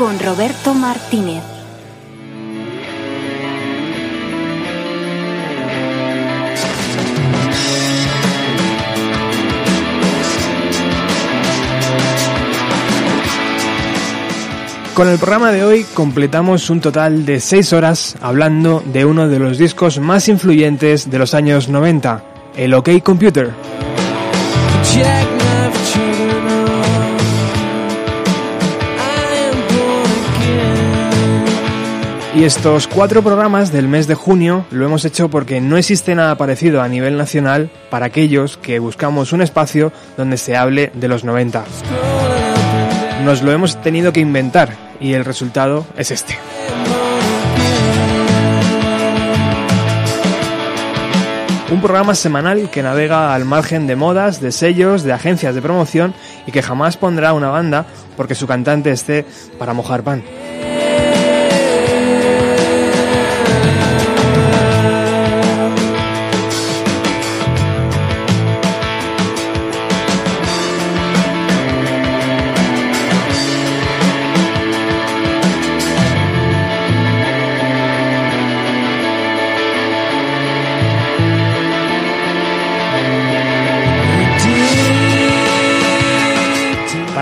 con Roberto Martínez. Con el programa de hoy completamos un total de 6 horas hablando de uno de los discos más influyentes de los años 90, el OK Computer. Y estos cuatro programas del mes de junio lo hemos hecho porque no existe nada parecido a nivel nacional para aquellos que buscamos un espacio donde se hable de los 90. Nos lo hemos tenido que inventar y el resultado es este. Un programa semanal que navega al margen de modas, de sellos, de agencias de promoción y que jamás pondrá una banda porque su cantante esté para mojar pan.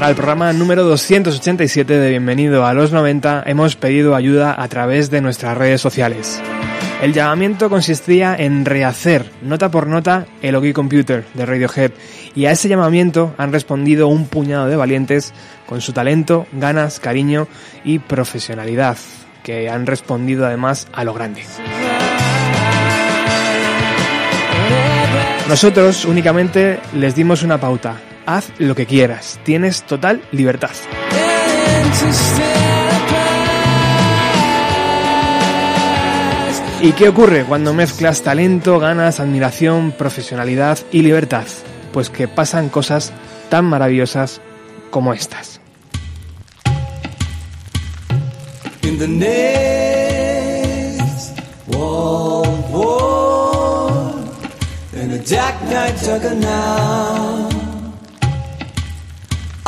El programa número 287 de Bienvenido a los 90 hemos pedido ayuda a través de nuestras redes sociales. El llamamiento consistía en rehacer nota por nota el OK Computer de Radiohead y a ese llamamiento han respondido un puñado de valientes con su talento, ganas, cariño y profesionalidad, que han respondido además a lo grande. Nosotros únicamente les dimos una pauta, haz lo que quieras, tienes total libertad. ¿Y qué ocurre cuando mezclas talento, ganas, admiración, profesionalidad y libertad? Pues que pasan cosas tan maravillosas como estas.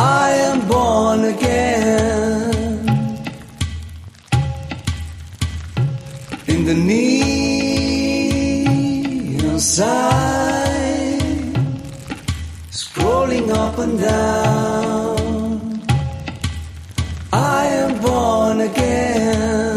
I am born again. In the neon sign, scrolling up and down, I am born again.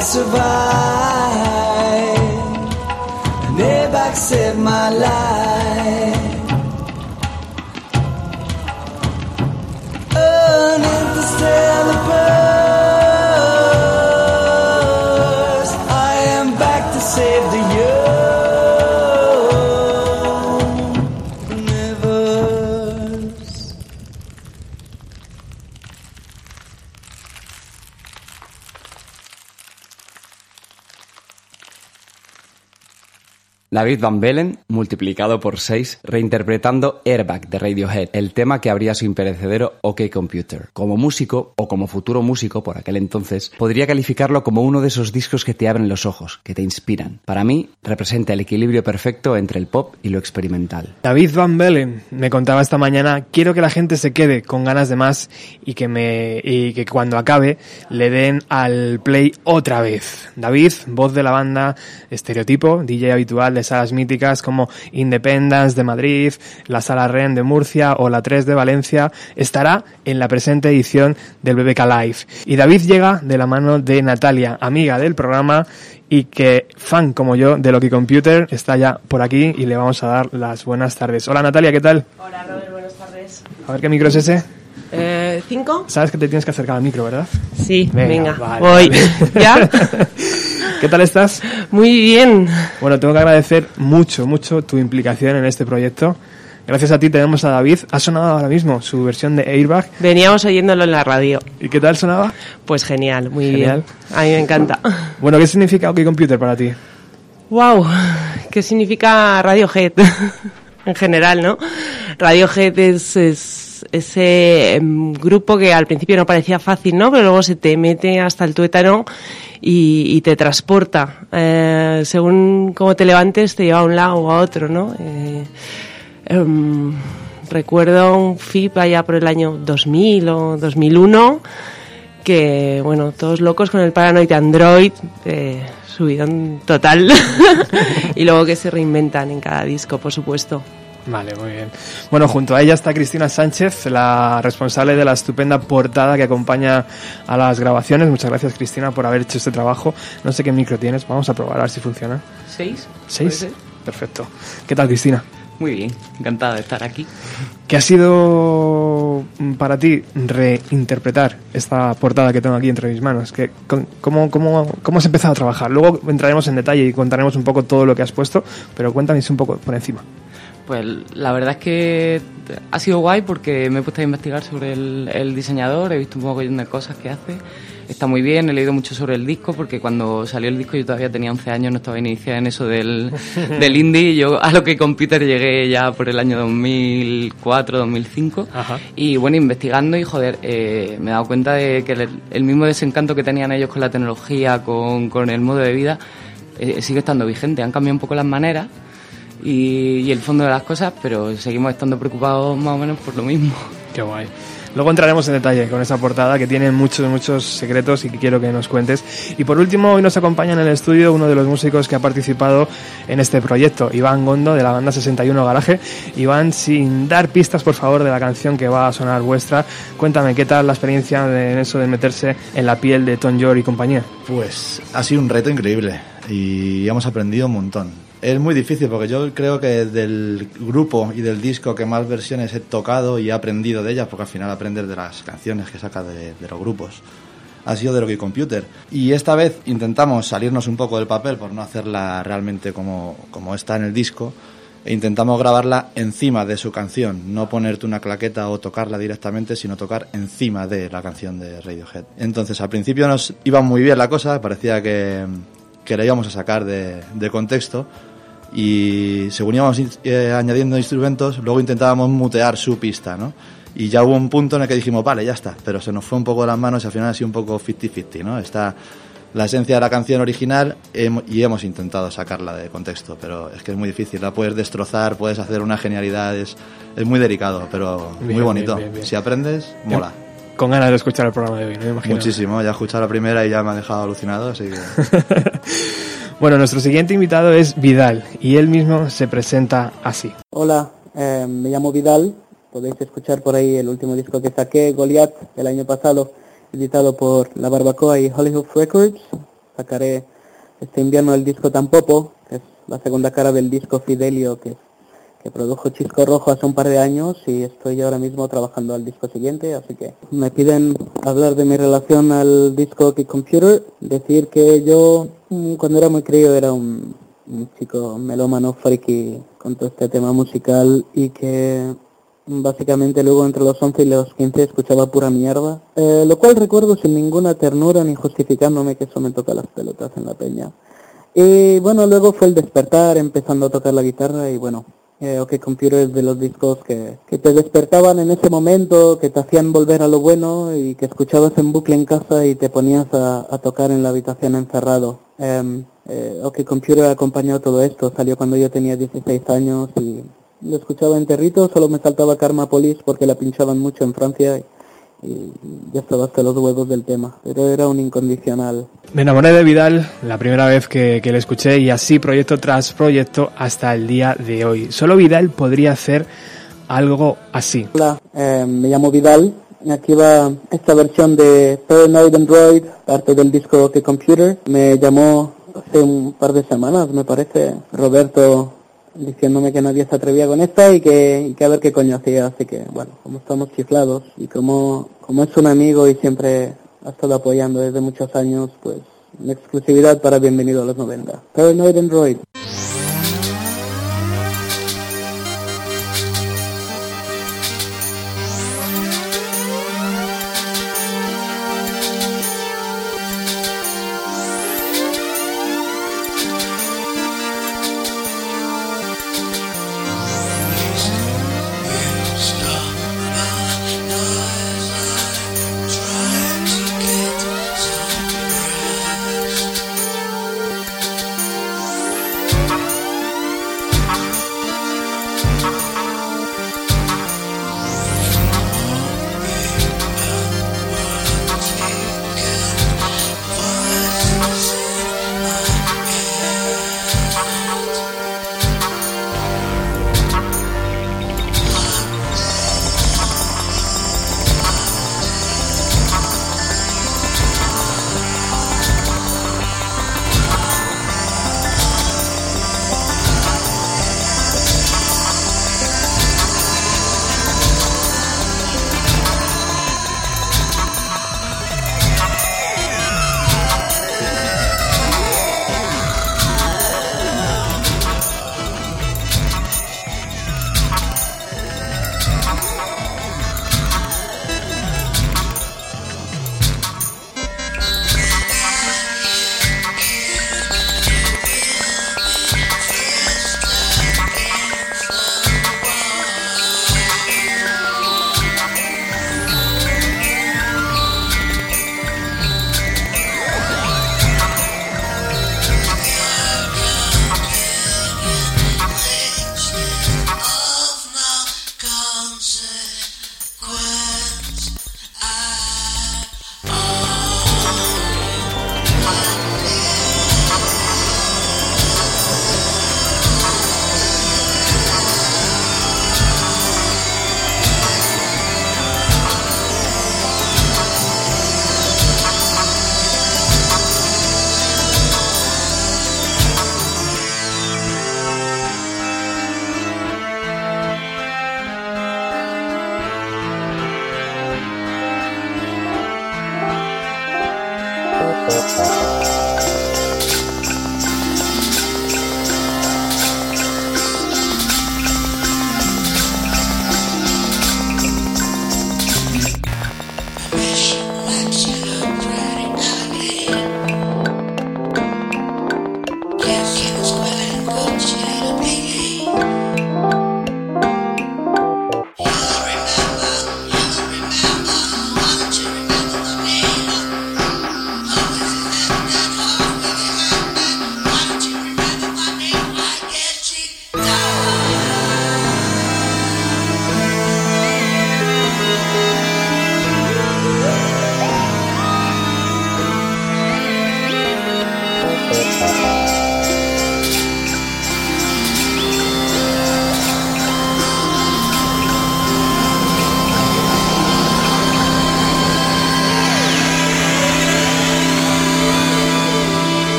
I survived. I never saved my life. David Van Bellen, multiplicado por 6, reinterpretando Airbag de Radiohead, el tema que abría su imperecedero OK Computer. Como músico, o como futuro músico por aquel entonces, podría calificarlo como uno de esos discos que te abren los ojos, que te inspiran. Para mí, representa el equilibrio perfecto entre el pop y lo experimental. David Van Bellen me contaba esta mañana, quiero que la gente se quede con ganas de más y que me y que cuando acabe le den al play otra vez. David, voz de la banda Estereotipo, DJ habitual de salas míticas como Independence de Madrid, la Sala Ren de Murcia o la 3 de Valencia, estará en la presente edición del BBK Live. Y David llega de la mano de Natalia, amiga del programa y que fan como yo de Loki Computer está ya por aquí y le vamos a dar las buenas tardes. Hola Natalia, ¿qué tal? Hola Robert, buenas tardes. A ver qué micro es ese. Eh, ¿Cinco? Sabes que te tienes que acercar al micro, ¿verdad? Sí, venga, vale, voy. vale. ¿Ya? ¿Qué tal estás? Muy bien. Bueno, tengo que agradecer mucho, mucho tu implicación en este proyecto. Gracias a ti tenemos a David. Ha sonado ahora mismo su versión de Airbag. Veníamos oyéndolo en la radio. ¿Y qué tal sonaba? Pues genial, muy Genial. bien. A mí me encanta. Bueno, ¿qué significa OK Computer para ti? Wow, ¿qué significa Radiohead? en general, ¿no? Radiohead es, es ese em, grupo que al principio no parecía fácil, ¿no? Pero luego se te mete hasta el tuétano y, te transporta. Eh, según cómo te levantes, te lleva a un lado o a otro, ¿no? Eh, em, recuerdo un FIP allá por el año 2000 o 2001 que, bueno, todos locos con el Paranoid Android, eh, subidón total. y luego que se reinventan en cada disco, por supuesto. Vale, muy bien. Bueno, junto a ella está Cristina Sánchez, la responsable de la estupenda portada que acompaña a las grabaciones. Muchas gracias, Cristina, por haber hecho este trabajo. No sé qué micro tienes, vamos a probar a ver si funciona. ¿Seis? ¿Seis? Perfecto. ¿Qué tal, Cristina? Muy bien, encantada de estar aquí. ¿Qué ha sido mm, para ti reinterpretar esta portada que tengo aquí entre mis manos? ¿Qué- cómo, cómo, ¿Cómo has empezado a trabajar? Luego entraremos en detalle y contaremos un poco todo lo que has puesto, pero cuéntanos un poco por encima. Pues la verdad es que ha sido guay porque me he puesto a investigar sobre el, el diseñador, he visto un mogollón de cosas que hace. Está muy bien, he leído mucho sobre el disco porque cuando salió el disco yo todavía tenía 11 años, no estaba iniciada en eso del, del indie. Yo a lo que computer llegué ya por el año 2004, 2005. Ajá. Y bueno, investigando y joder, eh, me he dado cuenta de que el, el mismo desencanto que tenían ellos con la tecnología, con, con el modo de vida, eh, sigue estando vigente. Han cambiado un poco las maneras y, y el fondo de las cosas, pero seguimos estando preocupados más o menos por lo mismo. Qué guay. Luego entraremos en detalle con esa portada que tiene muchos, muchos secretos y que quiero que nos cuentes. Y por último, hoy nos acompaña en el estudio uno de los músicos que ha participado en este proyecto, Iván Gondo, de la banda 61 Garaje. Iván, sin dar pistas, por favor, de la canción que va a sonar vuestra, cuéntame qué tal la experiencia de, en eso de meterse en la piel de Tom York y compañía. Pues ha sido un reto increíble y hemos aprendido un montón. Es muy difícil porque yo creo que del grupo y del disco que más versiones he tocado y he aprendido de ellas, porque al final aprendes de las canciones que sacas de, de los grupos, ha sido de Rocky Computer. Y esta vez intentamos salirnos un poco del papel por no hacerla realmente como, como está en el disco e intentamos grabarla encima de su canción, no ponerte una claqueta o tocarla directamente, sino tocar encima de la canción de Radiohead. Entonces al principio nos iba muy bien la cosa, parecía que, que la íbamos a sacar de, de contexto y según íbamos eh, añadiendo instrumentos, luego intentábamos mutear su pista, ¿no? Y ya hubo un punto en el que dijimos, vale, ya está, pero se nos fue un poco de las manos y al final ha sido un poco 50-50, ¿no? Está la esencia de la canción original y hemos intentado sacarla de contexto, pero es que es muy difícil, la puedes destrozar, puedes hacer una genialidad, es, es muy delicado, pero Bien, muy bonito. bien, bien. Si aprendes, mola. Con ganas de escuchar el programa de hoy, me imagino. Muchísimo, ya he escuchado la primera y ya me ha dejado alucinado, así que... Bueno, nuestro siguiente invitado es Vidal y él mismo se presenta así. Hola, eh, me llamo Vidal. Podéis escuchar por ahí el último disco que saqué, Goliath, el año pasado, editado por La Barbacoa y Hollywood Records. Sacaré este invierno el disco Tampopo, que es la segunda cara del disco Fidelio, que, que produjo Chisco Rojo hace un par de años y estoy ahora mismo trabajando al disco siguiente, así que me piden hablar de mi relación al disco Key Computer, decir que yo cuando era muy crío era un, chico melómano friki con todo este tema musical y que básicamente luego entre los 11 y los 15 escuchaba pura mierda, eh, lo cual recuerdo sin ninguna ternura ni justificándome que eso me toca las pelotas en la peña. Y bueno, luego fue el despertar, empezando a tocar la guitarra y bueno, eh, OK Computer es de los discos que, que te despertaban en ese momento, que te hacían volver a lo bueno y que escuchabas en bucle en casa y te ponías a, a tocar en la habitación encerrado. Em, eh, OK Computer acompañó todo esto, salió cuando yo tenía 16 años y lo escuchaba en Territo, solo me saltaba Karma Police porque la pinchaban mucho en Francia y ya estaba hasta los huevos del tema, pero era un incondicional. Me enamoré de Vidal la primera vez que, que le escuché y así proyecto tras proyecto hasta el día de hoy. Solo Vidal podría hacer algo así. Hola, eh, me llamo Vidal aquí va esta versión de Paranoid Android, parte del disco The Computer. Me llamó hace un par de semanas, me parece, Roberto diciéndome que nadie se atrevía con esta y que, y que a ver qué coño hacía. Así que, bueno, como estamos chiflados y como, como es un amigo y siempre ha estado apoyando desde muchos años, pues en exclusividad para Bienvenido a los 90. Paranoid Android.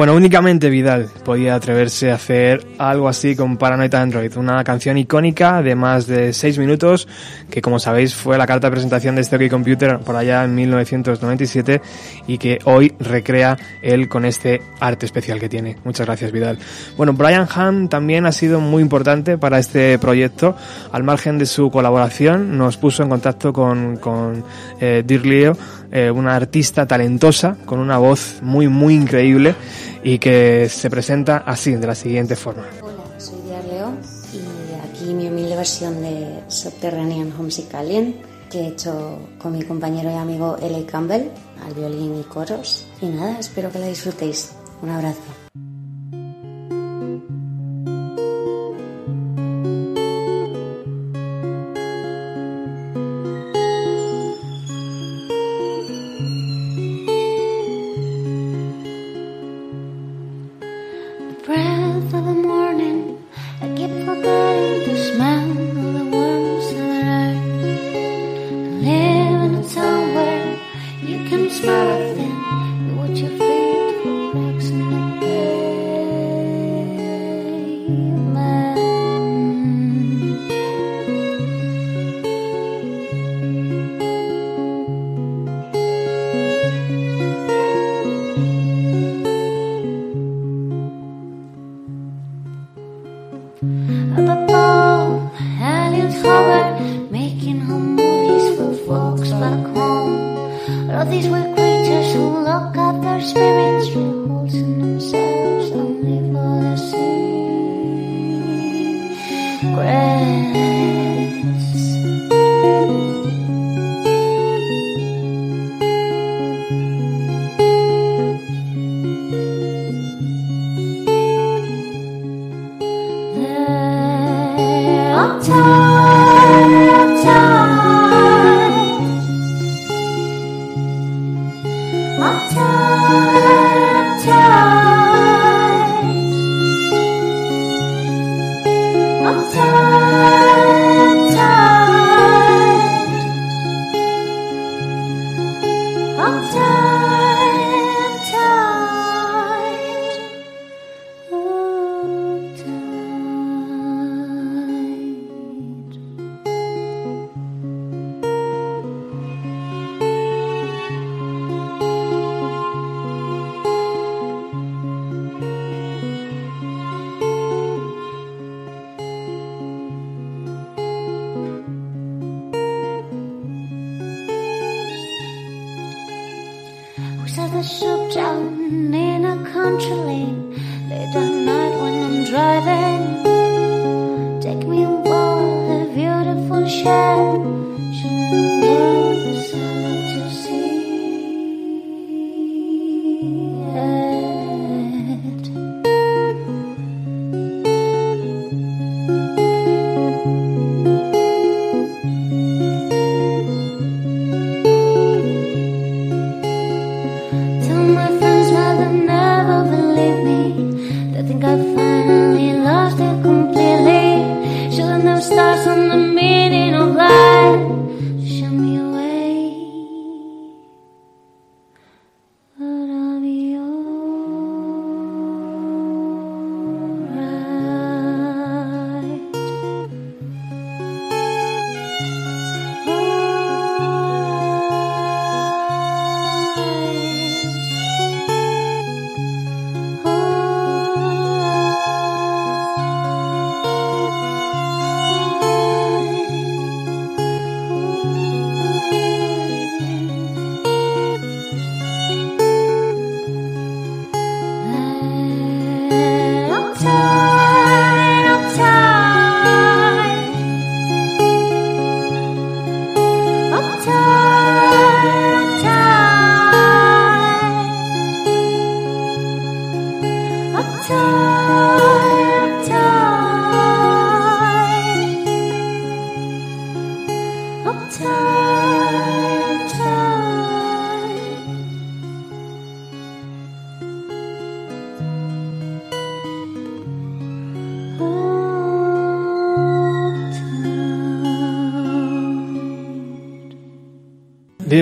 Bueno, únicamente Vidal podía atreverse a hacer algo así con Paranoid Android, una canción icónica de más de 6 minutos que como sabéis fue la carta de presentación de este OK Computer por allá en 1997 y que hoy recrea él con este arte especial que tiene. Muchas gracias Vidal. Bueno, Brian Ham también ha sido muy importante para este proyecto. Al margen de su colaboración nos puso en contacto con, con eh, Dirk Leo, eh, una artista talentosa con una voz muy muy increíble y que se presenta así, de la siguiente forma. Hola, soy Diar León y aquí mi humilde versión de Subterranean Homesick Alien que he hecho con mi compañero y amigo L. Campbell al violín y coros. Y nada, espero que la disfrutéis. Un abrazo.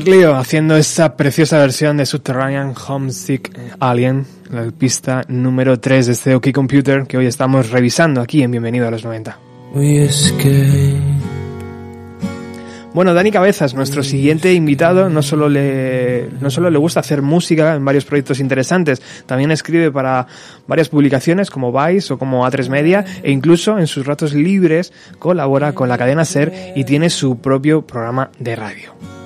Dirlio haciendo esta preciosa versión de Subterranean Homesick Alien, la pista número 3 de este OK Computer que hoy estamos revisando aquí en Bienvenido a los 90. We escape. Bueno, Dani Cabezas, nuestro siguiente invitado, no solo le, no solo le gusta hacer música en varios proyectos interesantes, también escribe para varias publicaciones como Vice o como A3 Media e incluso en sus ratos libres colabora con la cadena SER y tiene su propio programa de radio.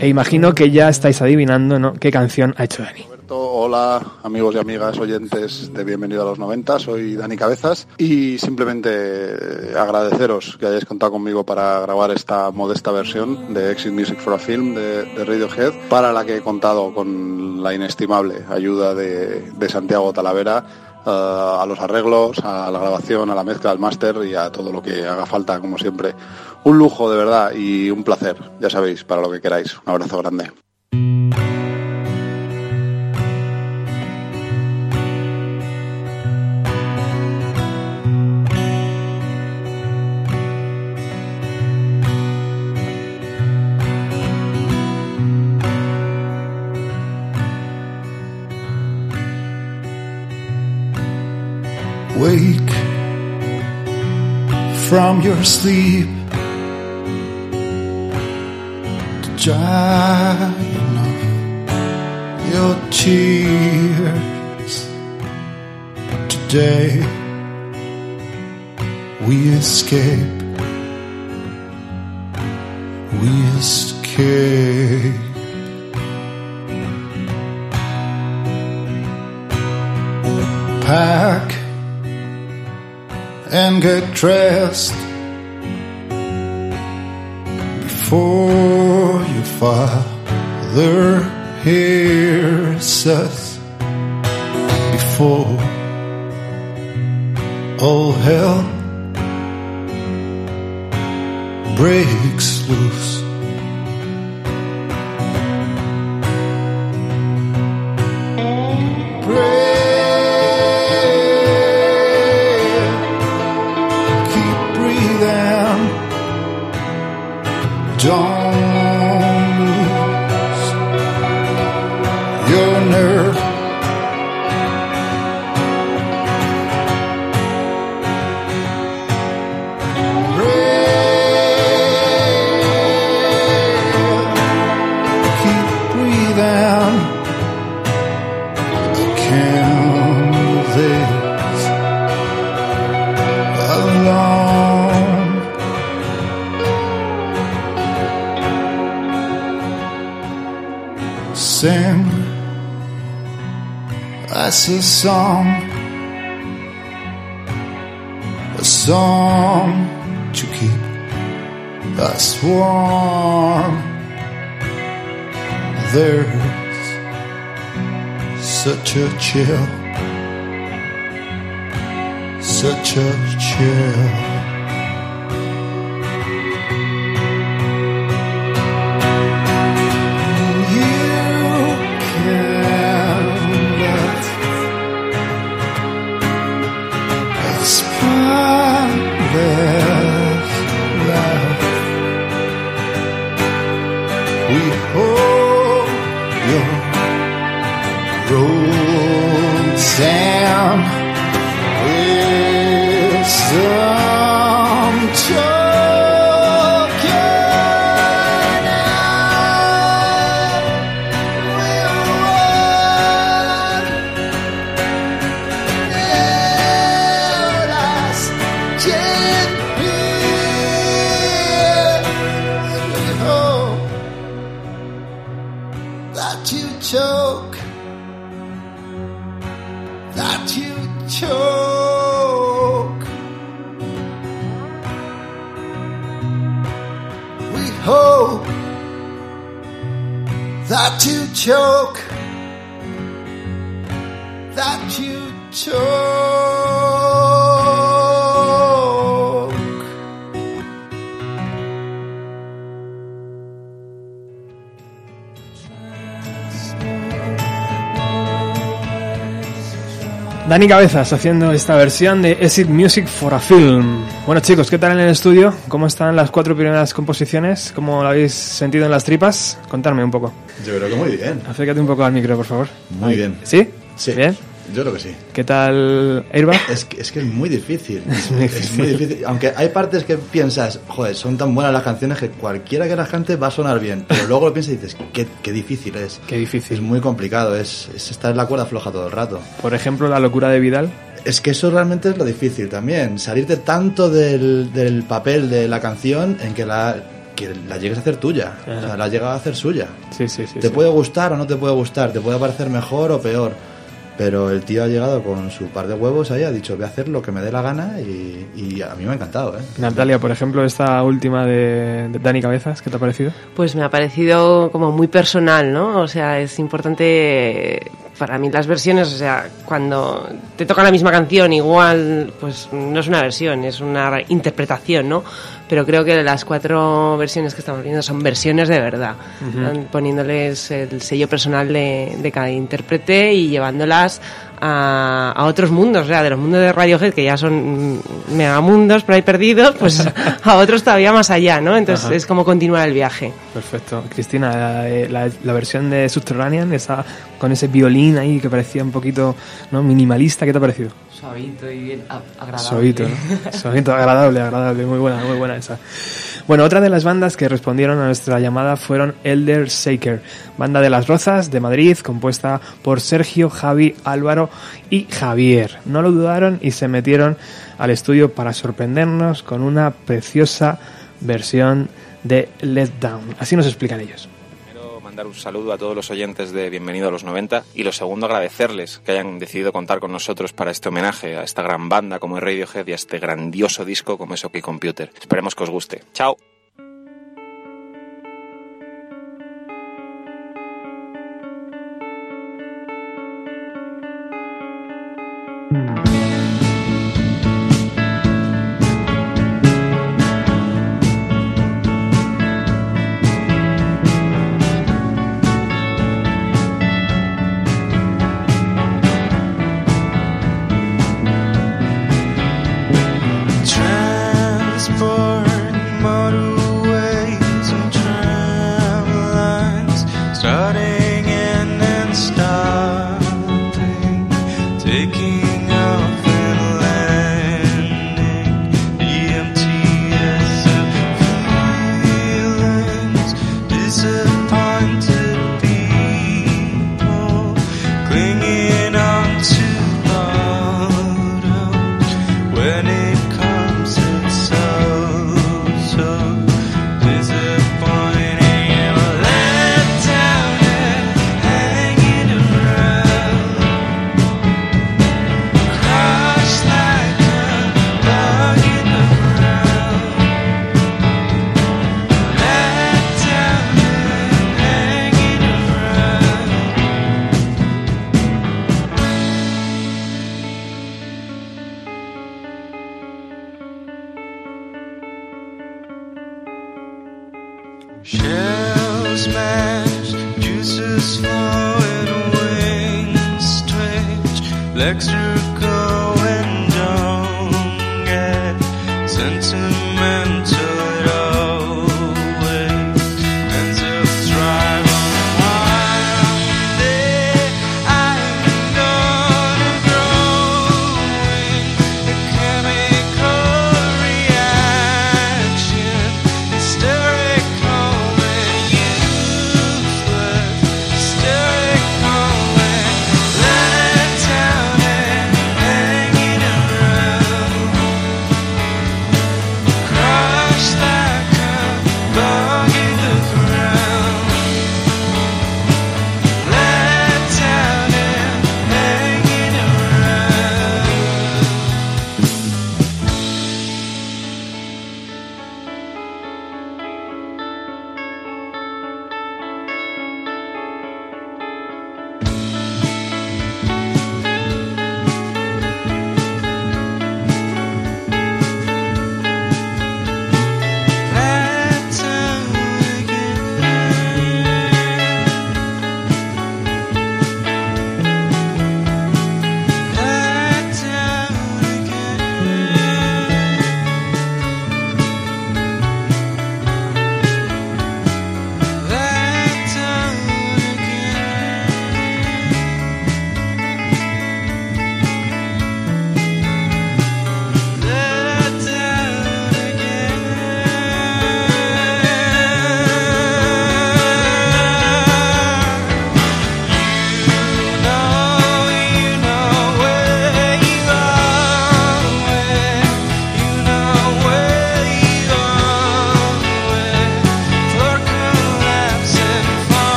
E imagino que ya estáis adivinando ¿no? qué canción ha hecho Dani. Hola amigos y amigas oyentes de Bienvenido a los 90, soy Dani Cabezas y simplemente agradeceros que hayáis contado conmigo para grabar esta modesta versión de Exit Music for a Film de, de Radiohead, para la que he contado con la inestimable ayuda de, de Santiago Talavera eh, a los arreglos, a la grabación, a la mezcla, al máster y a todo lo que haga falta, como siempre. Un lujo de verdad y un placer, ya sabéis, para lo que queráis. Un abrazo grande. From your sleep to dry enough your tears. Today we escape. We escape. Pack and get dressed before your father hears us. Before all hell breaks loose. Song, a song to keep us warm. There's such a chill such a chill. Dani Cabezas haciendo esta versión de Acid Music for a Film. Bueno chicos, ¿qué tal en el estudio? ¿Cómo están las cuatro primeras composiciones? ¿Cómo lo habéis sentido en las tripas? Contadme un poco. Yo creo que muy bien. Acércate un poco al micro, por favor. Muy bien. ¿Sí? Sí. ¿Bien? Yo creo que sí. ¿Qué tal Airbag? Es que, es que es muy difícil. Es muy Es muy difícil. Aunque hay partes que piensas, joder, son tan buenas las canciones que cualquiera que las cante va a sonar bien. Pero luego lo piensas y dices, qué, qué difícil es. Qué difícil. Es muy complicado, es, es estar en la cuerda floja todo el rato. Por ejemplo, La locura de Vidal. Es que eso realmente es lo difícil también. Salirte tanto del, del papel de la canción en que la, que la llegues a hacer tuya. O sea, la llegas a hacer suya. Sí, sí, sí. te sí. puede gustar o no te puede gustar, te puede parecer mejor o peor. Pero el tío ha llegado con su par de huevos ahí, ha dicho, voy a hacer lo que me dé la gana y, y a mí me ha encantado, ¿eh? Natalia, por ejemplo, esta última de, de Dani Cabezas, ¿qué te ha parecido? Pues me ha parecido como muy personal, ¿no? O sea, es importante para mí las versiones, o sea, cuando te toca la misma canción, igual, pues no es una versión, es una interpretación, ¿no? Pero creo que las cuatro versiones que estamos viendo son versiones de verdad, poniéndoles el sello personal de, de cada intérprete y llevándolas a, a otros mundos, o sea, de los mundos de Radiohead, que ya son megamundos por ahí perdidos, pues a otros todavía más allá, ¿no? Entonces Ajá. es como continuar el viaje. Perfecto. Cristina, la, la- la versión de Subterranean, esa, con ese violín ahí que parecía un poquito ¿no? minimalista, ¿qué te ha parecido? Suavito y bien agradable. Suavito, ¿no? Suavito, agradable, agradable, muy buena, muy buena esa. Bueno, otra de las bandas que respondieron a nuestra llamada fueron Elder Shaker, banda de Las Rozas de Madrid, compuesta por Sergio, Javi, Álvaro y Javier. No lo dudaron y se metieron al estudio para sorprendernos con una preciosa versión de Let Down. Así nos explican ellos. Un saludo a todos los oyentes de Bienvenido a los 90 y lo segundo, agradecerles que hayan decidido contar con nosotros para este homenaje a esta gran banda como es Radiohead y a este grandioso disco como es OK Computer. Esperemos que os guste. ¡Chao!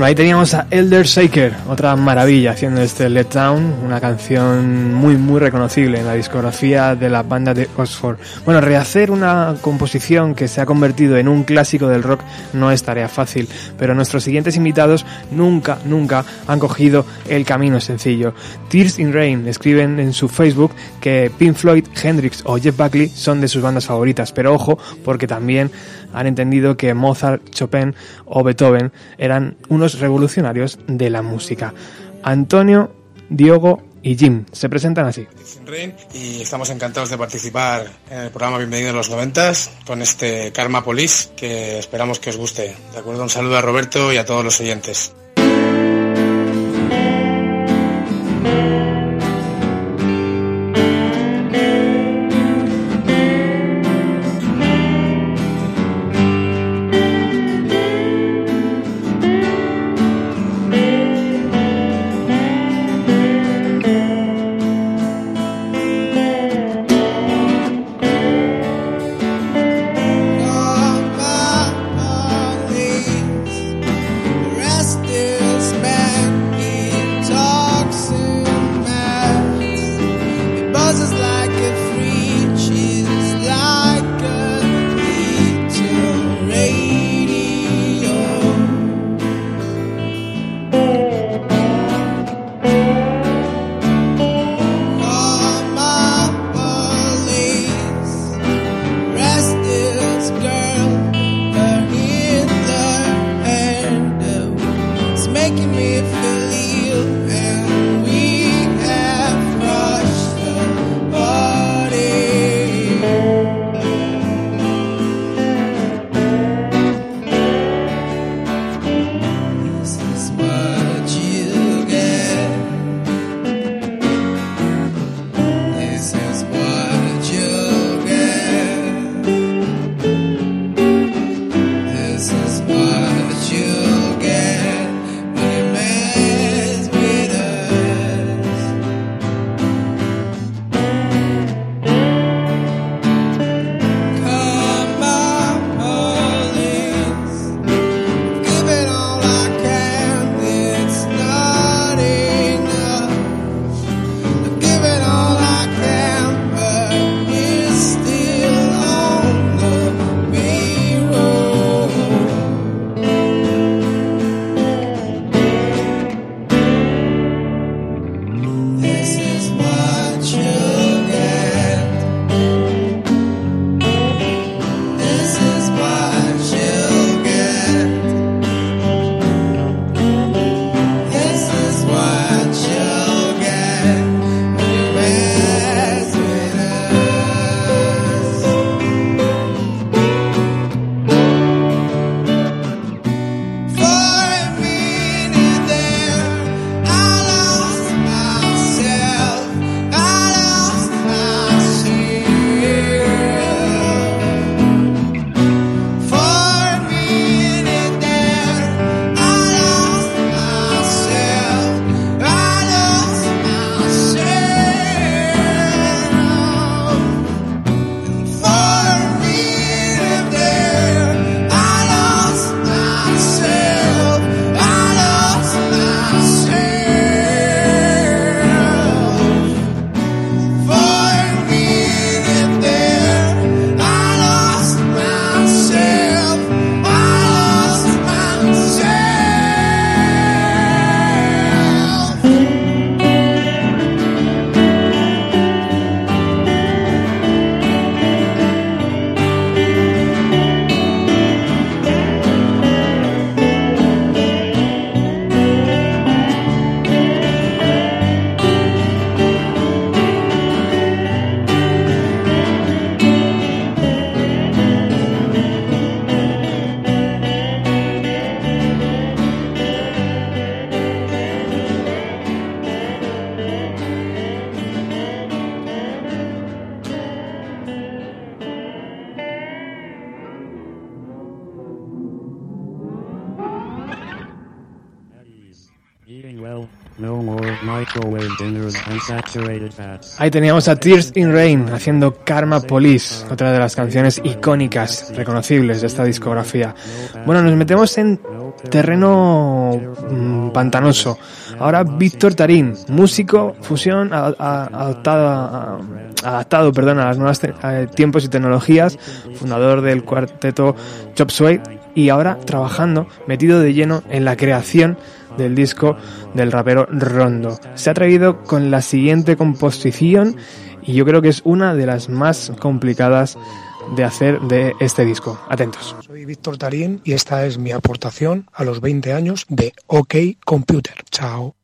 Bueno, ahí teníamos a Elder Shaker, otra maravilla haciendo este Let Down, una canción muy muy reconocible en la discografía de la banda de Oxford. Bueno, rehacer una composición que se ha convertido en un clásico del rock no es tarea fácil, pero nuestros siguientes invitados nunca, nunca han cogido el camino sencillo. Tears in Rain escriben en su Facebook que Pink Floyd, Hendrix o Jeff Buckley son de sus bandas favoritas, pero ojo, porque también han entendido que Mozart, Chopin o Beethoven eran unos revolucionarios de la música. Antonio, Diogo y Jim se presentan así. Y estamos encantados de participar en el programa Bienvenido a los Noventas con este Karma Police que esperamos que os guste. De acuerdo, un saludo a Roberto y a todos los oyentes. Ahí teníamos a Tears in Rain haciendo Karma Police, otra de las canciones icónicas, reconocibles de esta discografía. Bueno, nos metemos en terreno mm, pantanoso. Ahora Víctor Tarín, músico, fusión, adaptado, a- perdón, a te- eh, tiempos y tecnologías, fundador del cuarteto Chop Suey y ahora trabajando, metido de lleno en la creación del disco del rapero Rondo. Se ha atrevido con la siguiente composición y yo creo que es una de las más complicadas de hacer de este disco. Atentos. Soy Víctor Tarín y esta es mi aportación a los 20 años de OK Computer. Chao.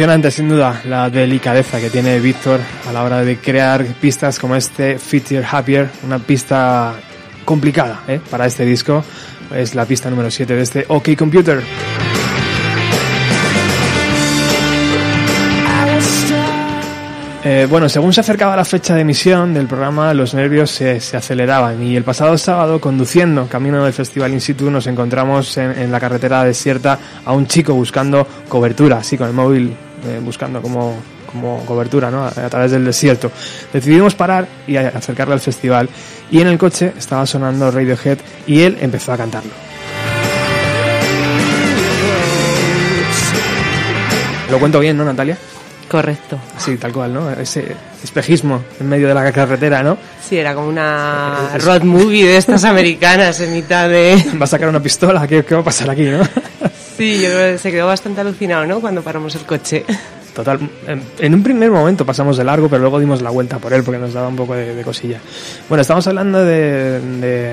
Emocionante, sin duda, la delicadeza que tiene Víctor a la hora de crear pistas como este Feature Happier, una pista complicada ¿eh? para este disco. Es la pista número 7 de este OK Computer. Eh, bueno, según se acercaba la fecha de emisión del programa, los nervios se, se aceleraban y el pasado sábado, conduciendo camino del Festival In Situ, nos encontramos en, en la carretera desierta a un chico buscando cobertura, así con el móvil eh, buscando como, como cobertura ¿no? a, a través del desierto. Decidimos parar y acercarle al festival y en el coche estaba sonando Radiohead y él empezó a cantarlo. Lo cuento bien, ¿no, Natalia? Correcto. Sí, tal cual, ¿no? Ese espejismo en medio de la carretera, ¿no? Sí, era como una road movie de estas americanas en mitad de... Va a sacar una pistola, ¿qué, qué va a pasar aquí, no? Sí, se quedó bastante alucinado, ¿no? Cuando paramos el coche. Total, en, en un primer momento pasamos de largo, pero luego dimos la vuelta por él porque nos daba un poco de, cosilla. Bueno, estamos hablando de,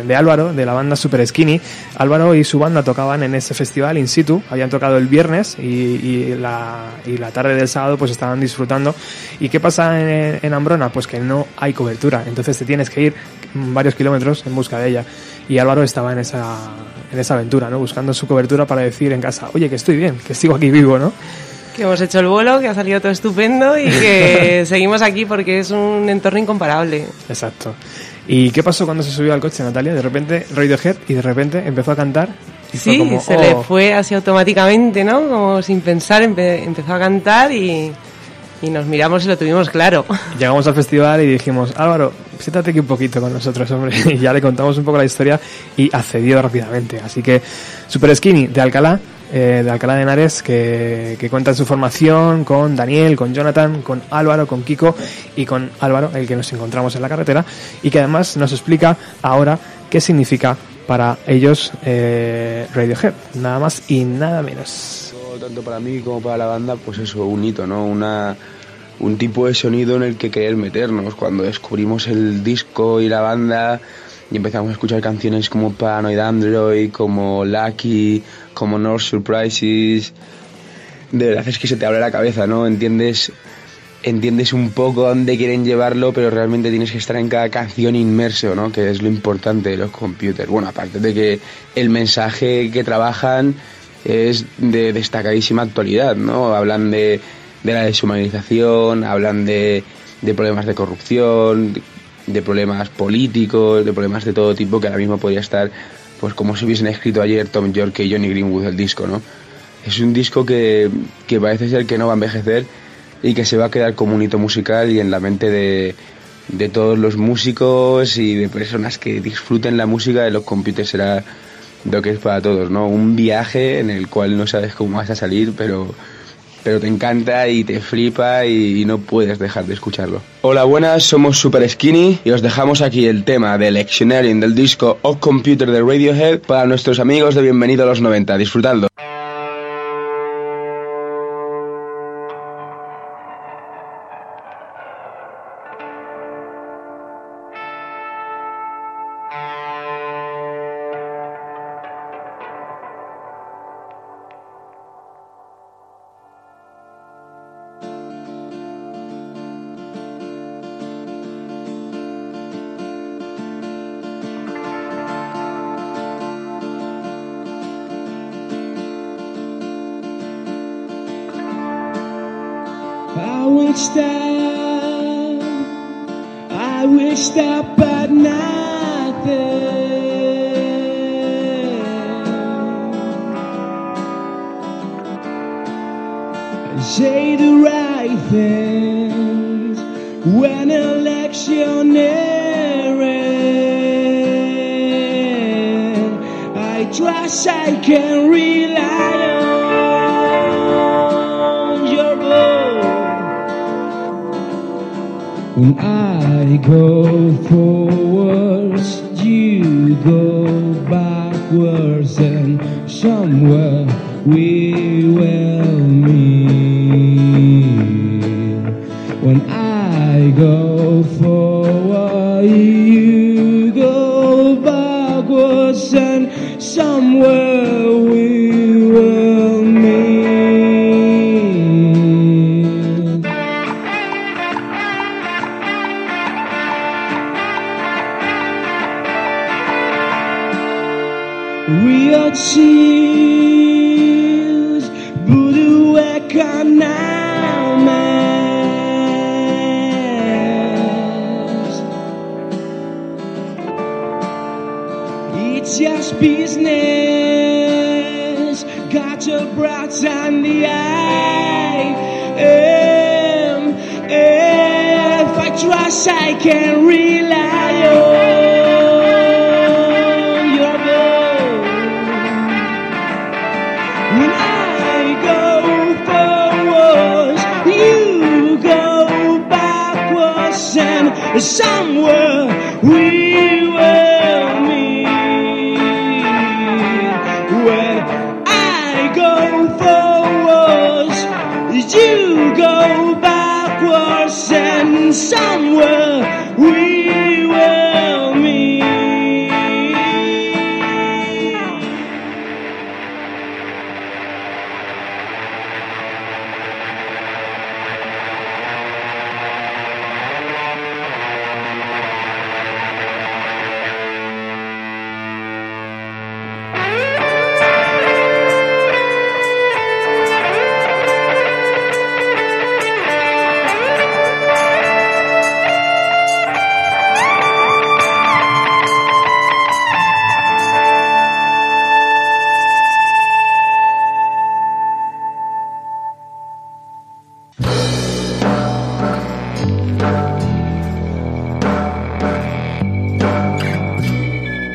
de- Álvaro, de la banda Super Skinny. Álvaro y su banda tocaban en ese festival in situ, habían tocado el viernes y, y la, y la tarde del sábado pues estaban disfrutando. ¿Y qué pasa en, en Ambrona? Pues que no hay cobertura, entonces te tienes que ir varios kilómetros en busca de ella. Y Álvaro estaba en esa, en esa aventura, ¿no? Buscando su cobertura para decir en casa, oye, que estoy bien, que sigo aquí vivo, ¿no? Que hemos hecho el vuelo, que ha salido todo estupendo y que seguimos aquí porque es un entorno incomparable. Exacto. ¿Y qué pasó cuando se subió al coche, Natalia? De repente Radiohead y de repente empezó a cantar. Y fue Sí, como, se "Oh". le fue así automáticamente, ¿no? Como sin pensar, empe- empezó a cantar y, y nos miramos y lo tuvimos claro. Llegamos al festival y dijimos, Álvaro, siéntate aquí un poquito con nosotros, hombre. Y ya le contamos un poco la historia y accedió rápidamente. Así que Super Skinny de Alcalá, eh, de Alcalá de Henares, que, que cuenta su formación con Daniel, con Jonathan, con Álvaro, con Kiko y con Álvaro, el que nos encontramos en la carretera, y que además nos explica ahora qué significa para ellos eh, Radiohead, nada más y nada menos. Tanto para mí como para la banda, pues eso, un hito, ¿no? Una, un tipo de sonido en el que querer meternos. Cuando descubrimos el disco y la banda y empezamos a escuchar canciones como Paranoid Android, como Lucky, como North Surprises, de verdad es que se te abre la cabeza, ¿no? Entiendes entiendes un poco dónde quieren llevarlo, pero realmente tienes que estar en cada canción inmerso, ¿no? Que es lo importante de los computers. Bueno, aparte de que el mensaje que trabajan es de destacadísima actualidad, ¿no? Hablan de, de la deshumanización, hablan de, de problemas de corrupción, de, problemas políticos, de problemas de todo tipo que ahora mismo podría estar, pues como si hubiesen escrito ayer Tom York y Johnny Greenwood el disco, ¿no? Es un disco que, que parece ser que no va a envejecer y que se va a quedar como un hito musical y en la mente de, de todos los músicos y de personas que disfruten la música de los computers será lo que es para todos, ¿no? Un viaje en el cual no sabes cómo vas a salir, pero, pero te encanta y te flipa y, no puedes dejar de escucharlo. Hola, buenas, somos Super Skinny y os dejamos aquí el tema de Electioneering del disco Off Computer de Radiohead para nuestros amigos de Bienvenido a los 90. Disfrutadlo.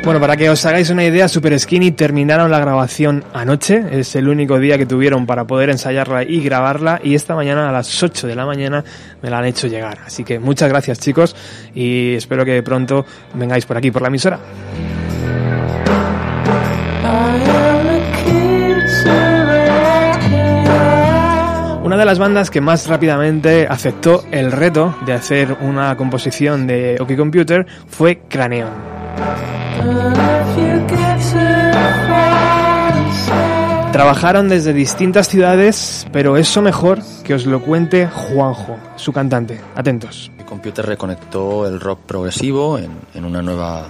Bueno, para que os hagáis una idea, Super Skinny terminaron la grabación anoche, es el único día que tuvieron para poder ensayarla y grabarla y esta mañana a las 8 de la mañana me la han hecho llegar. Así que muchas gracias chicos y espero que pronto vengáis por aquí, por la emisora. Una de las bandas que más rápidamente aceptó el reto de hacer una composición de OK Computer fue Craneon. Trabajaron desde distintas ciudades, pero eso mejor que os lo cuente Juanjo, su cantante. Atentos. Computer reconectó el rock progresivo en, en una nueva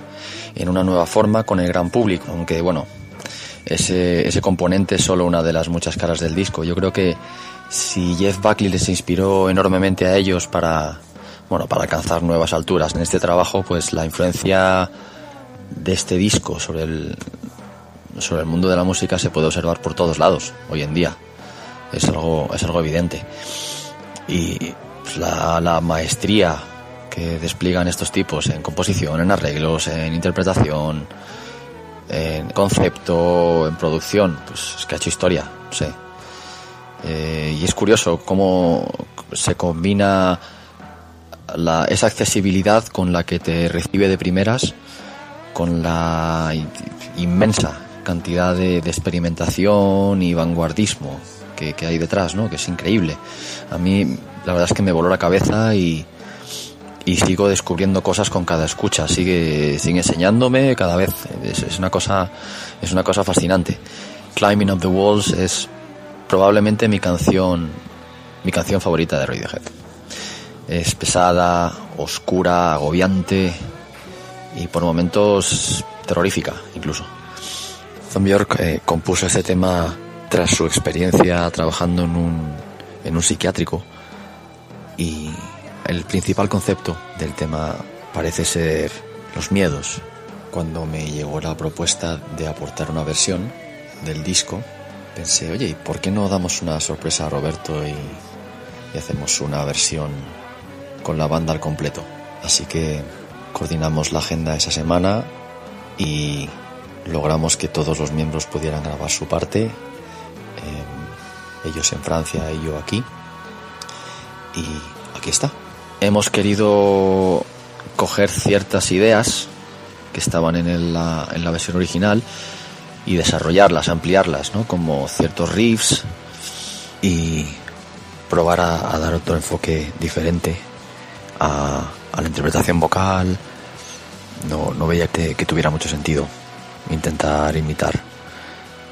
en una nueva forma con el gran público, aunque bueno, ese, ese componente es solo una de las muchas caras del disco. Yo creo que si Jeff Buckley les inspiró enormemente a ellos para bueno, para alcanzar nuevas alturas en este trabajo, pues la influencia de este disco sobre el sobre el mundo de la música se puede observar por todos lados hoy en día. Es algo es algo evidente. Y pues, la, la maestría que despliegan estos tipos en composición, en arreglos, en interpretación, en concepto, en producción, pues es que ha hecho historia, sé. Eh, y es curioso cómo se combina la, esa accesibilidad con la que te recibe de primeras, con la in- inmensa cantidad de, de experimentación y vanguardismo que, que hay detrás, ¿no? Que es increíble. A mí la verdad es que me voló la cabeza y, y sigo descubriendo cosas con cada escucha. Sigue, sigue enseñándome cada vez. Es, es una cosa, es una cosa fascinante. Climbing Up the Walls es probablemente mi canción, mi canción favorita de Radiohead. Es pesada, oscura, agobiante y por momentos terrorífica incluso. Thom York eh, compuso este tema tras su experiencia trabajando en un, en un psiquiátrico y el principal concepto del tema parece ser los miedos. Cuando me llegó la propuesta de aportar una versión del disco, pensé, oye, ¿y por qué no damos una sorpresa a Roberto y, y hacemos una versión con la banda al completo? Así que coordinamos la agenda esa semana y logramos que todos los miembros pudieran grabar su parte, eh, ellos en Francia y yo aquí. Y aquí está. Hemos querido coger ciertas ideas que estaban en, la, en la versión original y desarrollarlas, ampliarlas, ¿no? Como ciertos riffs y probar a, a dar otro enfoque diferente a, a la interpretación vocal. No, no veía que, que tuviera mucho sentido intentar imitar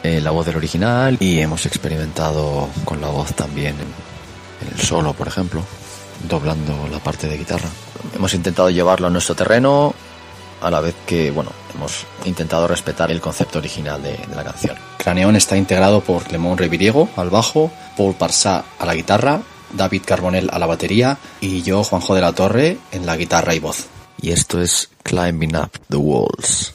eh, la voz del original y hemos experimentado con la voz también en, el solo, por ejemplo, doblando la parte de guitarra. Hemos intentado llevarlo a nuestro terreno a la vez que, bueno, hemos intentado respetar el concepto original de, de la canción. Craneón está integrado por Clemón Reviriego al bajo, Paul Parsá a la guitarra, David Carbonell a la batería y yo, Juanjo de la Torre, en la guitarra y voz. Y esto es Climbing Up the Walls.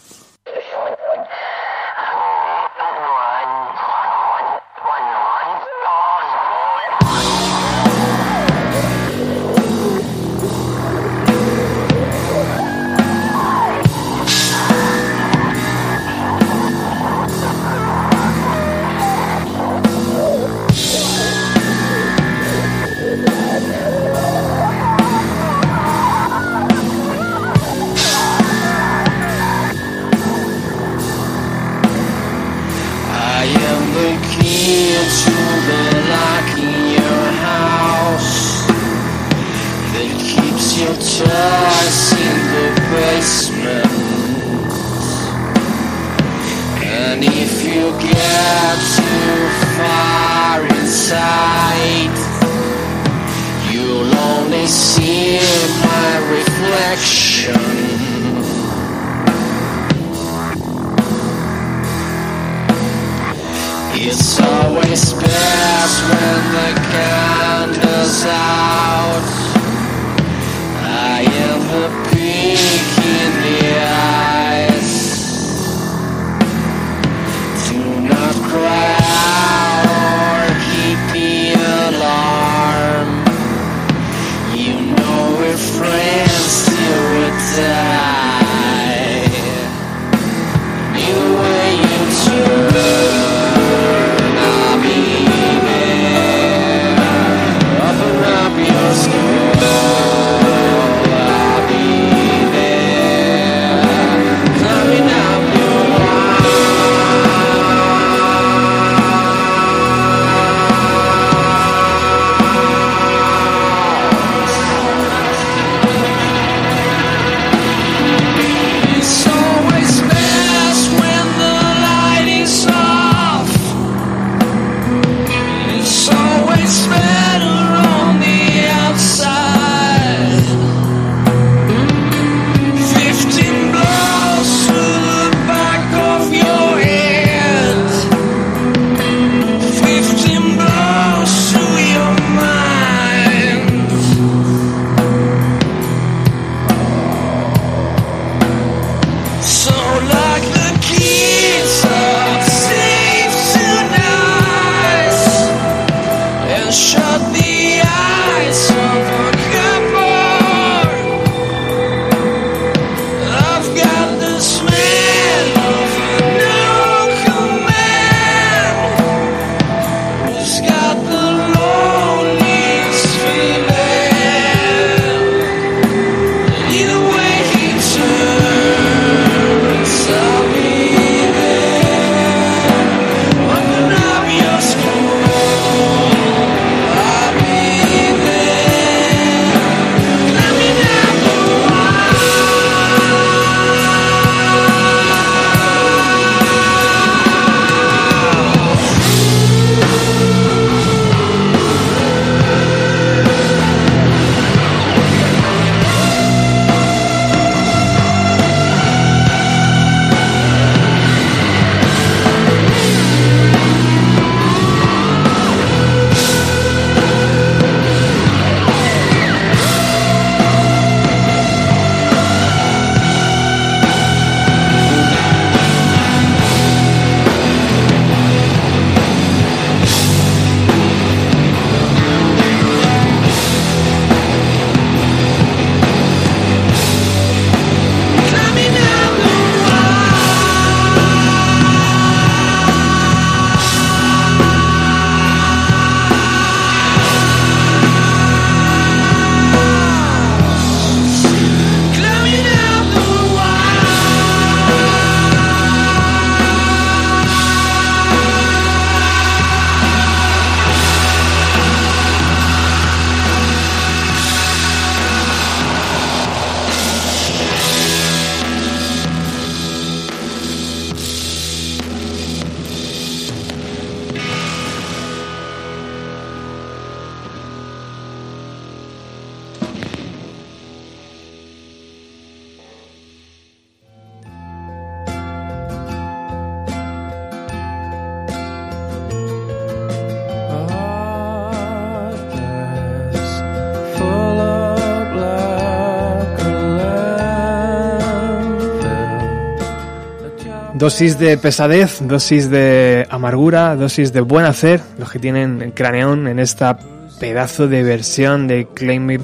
Dosis de pesadez, dosis de amargura, dosis de buen hacer, los que tienen Craneón en esta pedazo de versión de Climbing,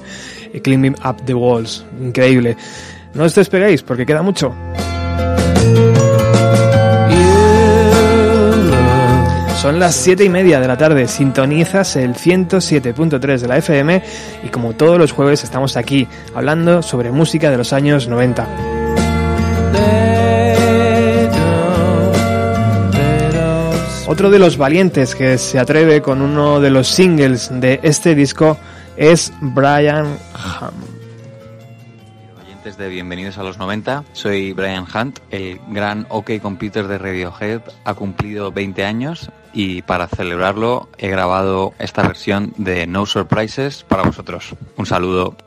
Climbing Up the Walls. Increíble. No os despeguéis porque queda mucho. Son las 7 y media de la tarde, sintonizas el 107.3 de la FM y como todos los jueves estamos aquí hablando sobre música de los años 90. Otro de los valientes que se atreve con uno de los singles de este disco es Brian Ham. Oyentes de Bienvenidos a los 90, soy Brian Hunt, el gran OK Computer de Radiohead ha cumplido 20 años y para celebrarlo he grabado esta versión de No Surprises para vosotros. Un saludo.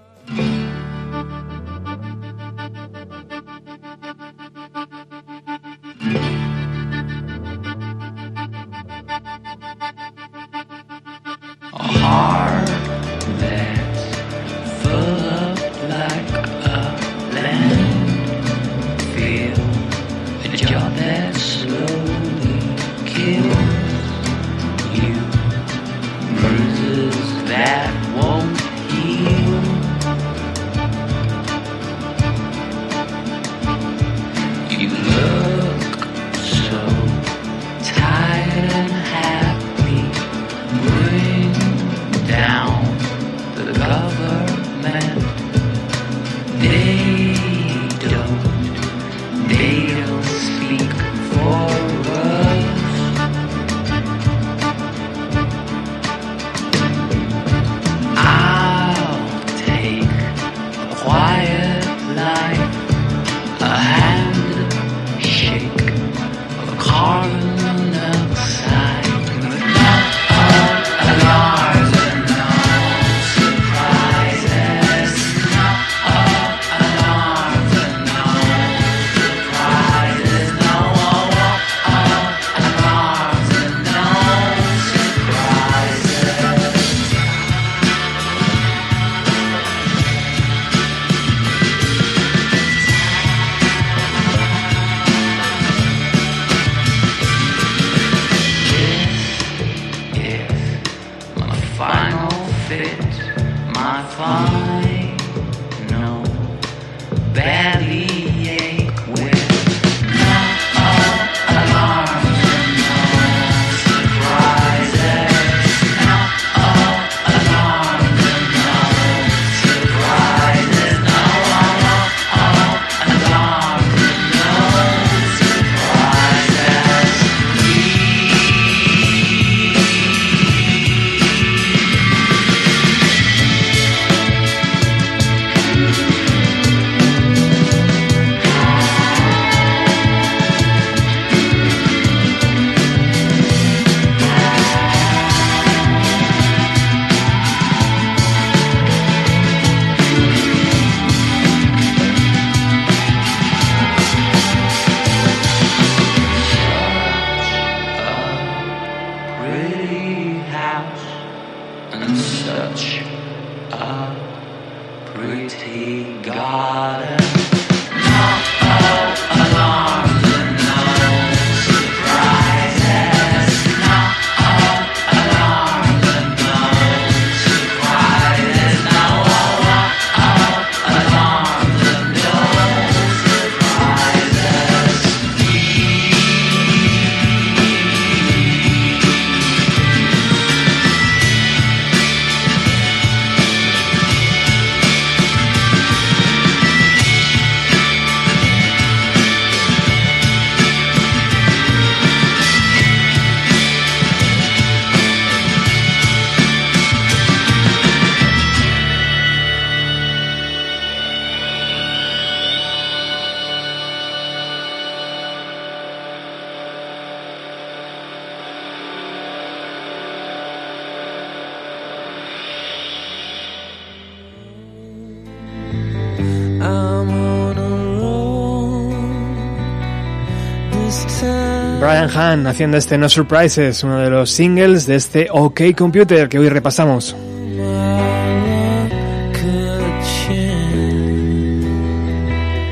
Hahn haciendo este No Surprises, uno de los singles de este OK Computer que hoy repasamos.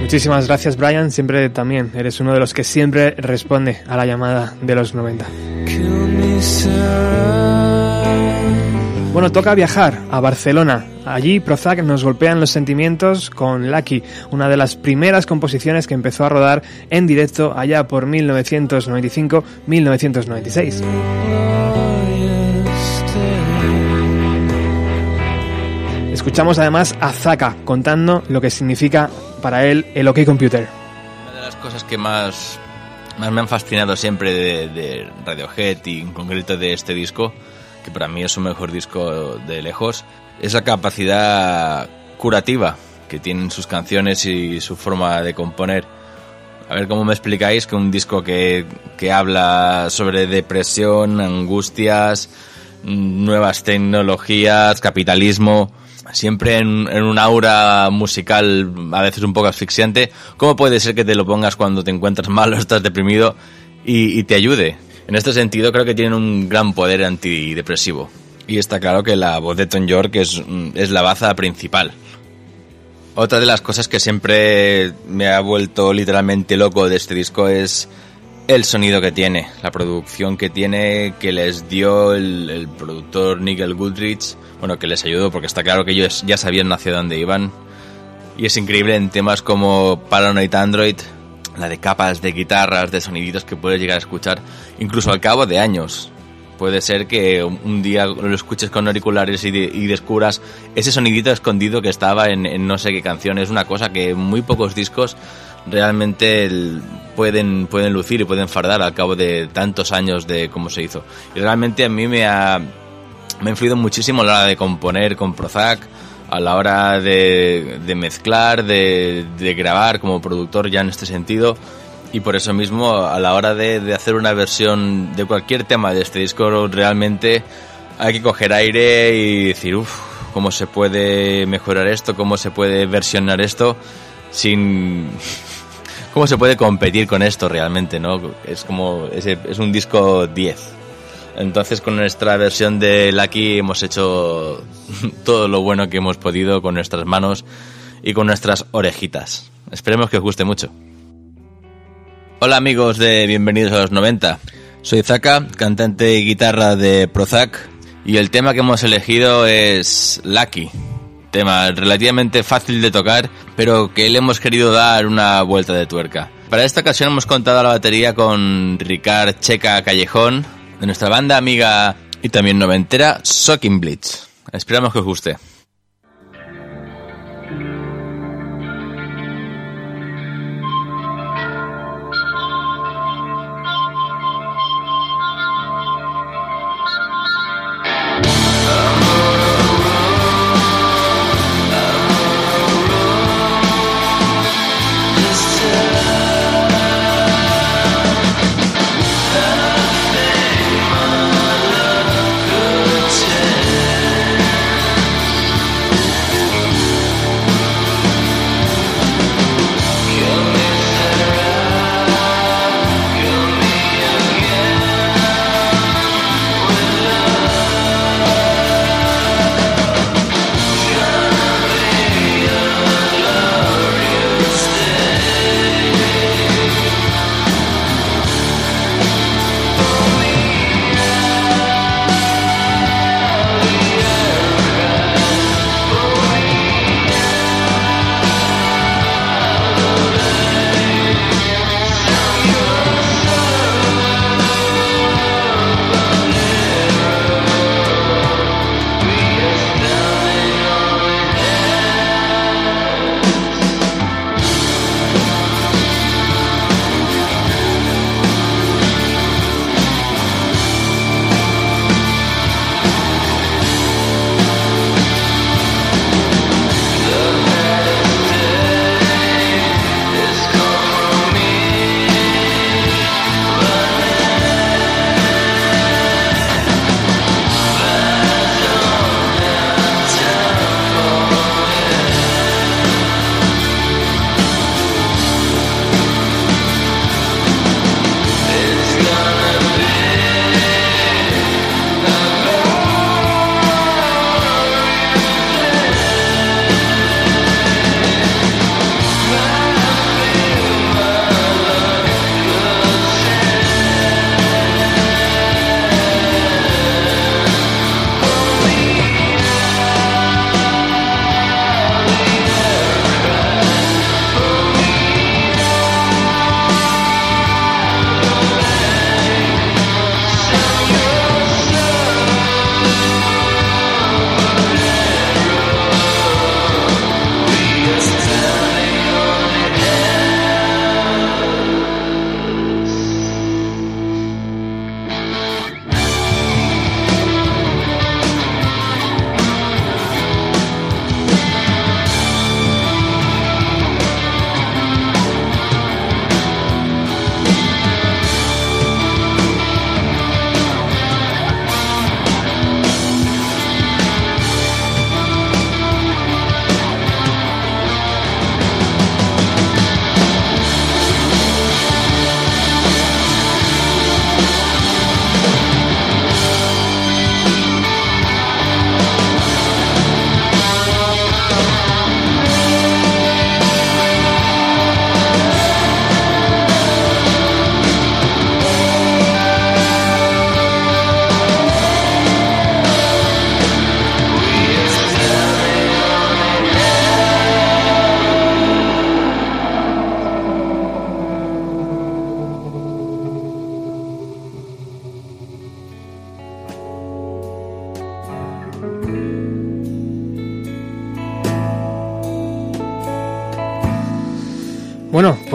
Muchísimas gracias, Brian. Siempre también eres uno de los que siempre responde a la llamada de los 90. Bueno, toca viajar a Barcelona. Allí Prozac nos golpean los sentimientos con Lucky, una de las primeras composiciones que empezó a rodar en directo allá por 1995-1996. Escuchamos además a Zaka contando lo que significa para él el OK Computer. Una de las cosas que más, más me han fascinado siempre de, de Radiohead y en concreto de este disco, que para mí es su mejor disco de lejos, es la capacidad curativa que tienen sus canciones y su forma de componer. A ver cómo me explicáis que un disco que, que habla sobre depresión, angustias, nuevas tecnologías, capitalismo, siempre en, en un aura musical a veces un poco asfixiante, ¿cómo puede ser que te lo pongas cuando te encuentras mal o estás deprimido y, y te ayude? En este sentido creo que tienen un gran poder antidepresivo. Y está claro que la voz de Tom York es, es la baza principal. Otra de las cosas que siempre me ha vuelto literalmente loco de este disco es el sonido que tiene, la producción que tiene, que les dio el, el productor Nigel Goodrich, bueno, que les ayudó porque está claro que ellos ya sabían hacia dónde iban. Y es increíble en temas como Paranoid Android, la de capas de guitarras, de soniditos que puedes llegar a escuchar, incluso al cabo de años. Puede ser que un día lo escuches con auriculares y, de- y descubras ese sonidito escondido que estaba en, en no sé qué canción. Es una cosa que muy pocos discos realmente el- pueden, pueden lucir y pueden fardar al cabo de tantos años de cómo se hizo. Y realmente a mí me ha, me ha influido muchísimo a la hora de componer con Prozac, a la hora de, de mezclar, de, de grabar como productor ya en este sentido. Y por eso mismo, a la hora de, de hacer una versión de cualquier tema de este disco, realmente hay que coger aire y decir, uff, ¿cómo se puede mejorar esto? ¿Cómo se puede versionar esto? Sin... ¿Cómo se puede competir con esto realmente? ¿no? Es como... Es, es un disco 10. Entonces con nuestra versión de Lucky hemos hecho todo lo bueno que hemos podido con nuestras manos y con nuestras orejitas. Esperemos que os guste mucho. Hola amigos de Bienvenidos a los 90. Soy Zaka, cantante y guitarra de Prozac y el tema que hemos elegido es Lucky. Tema relativamente fácil de tocar, pero que le hemos querido dar una vuelta de tuerca. Para esta ocasión hemos contado a la batería con Ricard Checa Callejón, de nuestra banda amiga y también noventera, Shocking Blitz. Esperamos que os guste.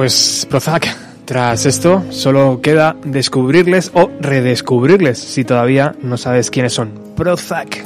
Pues Prozac, tras esto solo queda descubrirles o redescubrirles si todavía no sabes quiénes son. Prozac.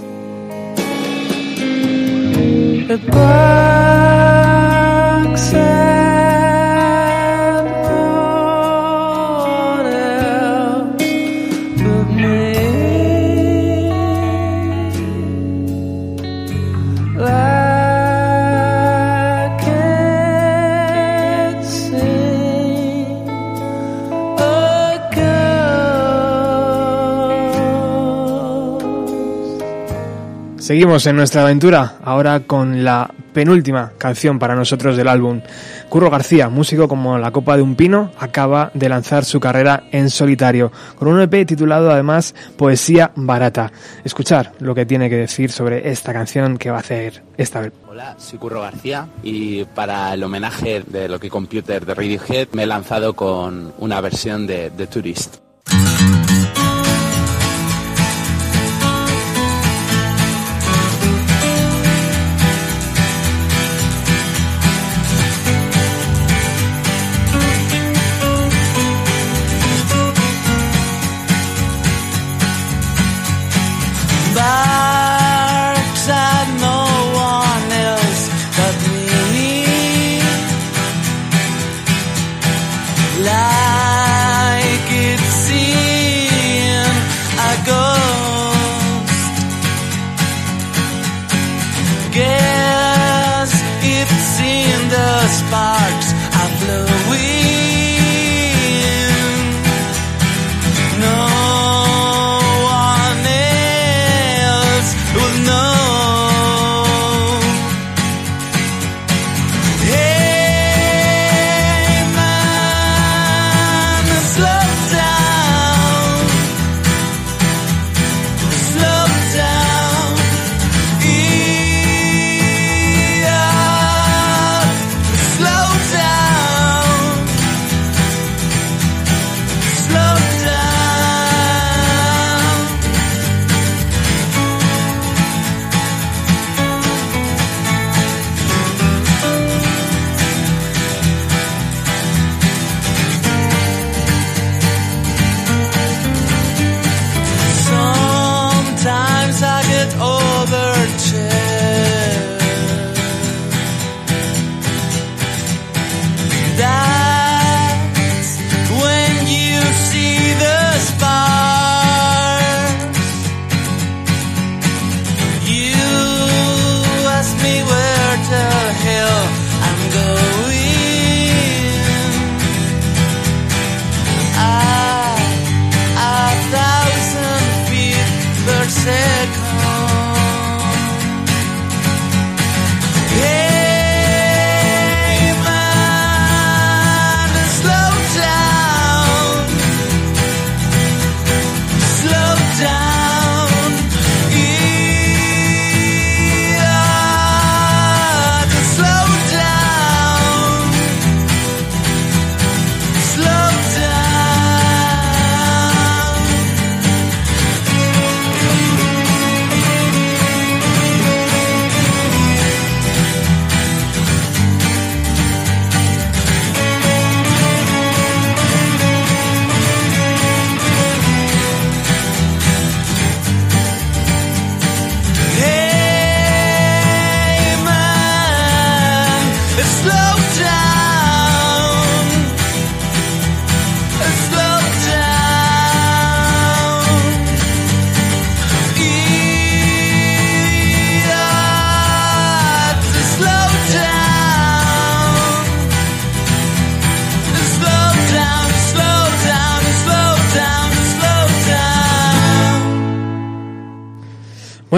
Seguimos en nuestra aventura, ahora con la penúltima canción para nosotros del álbum. Curro García, músico como la copa de un pino, acaba de lanzar su carrera en solitario, con un EP titulado además Poesía Barata. Escuchar lo que tiene que decir sobre esta canción que va a hacer esta vez. Hola, soy Curro García y para el homenaje de lo que Computer de Radiohead me he lanzado con una versión de The Tourist.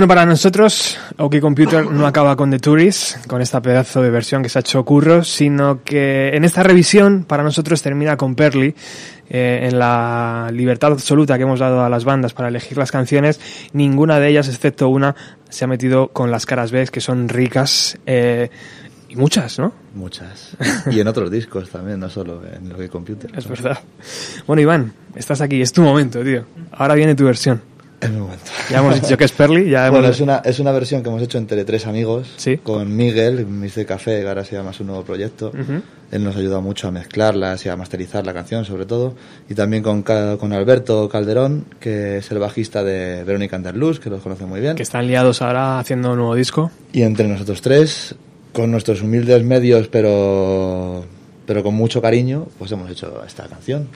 Bueno, para nosotros, OK Computer no acaba con The Tourist, con esta pedazo de versión que se ha hecho curro, sino que en esta revisión, para nosotros termina con Perly, eh, en la libertad absoluta que hemos dado a las bandas para elegir las canciones, ninguna de ellas, excepto una, se ha metido con las caras B, que son ricas eh, y muchas, ¿no? Muchas. Y en otros discos también, no solo en lo que computer. Es verdad. Bueno, Iván, estás aquí, es tu momento, tío. Ahora viene tu versión. Es. Ya hemos dicho que es Perli, ya Bueno, hemos- es una, es una versión que hemos hecho entre tres amigos. Sí. Con Miguel, Mr. Café, que ahora se llama su nuevo proyecto. Ujú. Él nos ha ayudado mucho a mezclarlas y a masterizar la canción, sobre todo. Y también con, con Alberto Calderón, que es el bajista de Verónica Anderluz, que los conoce muy bien. que están liados ahora haciendo un nuevo disco. Y entre nosotros tres, con nuestros humildes medios, pero, pero con mucho cariño, pues hemos hecho esta canción.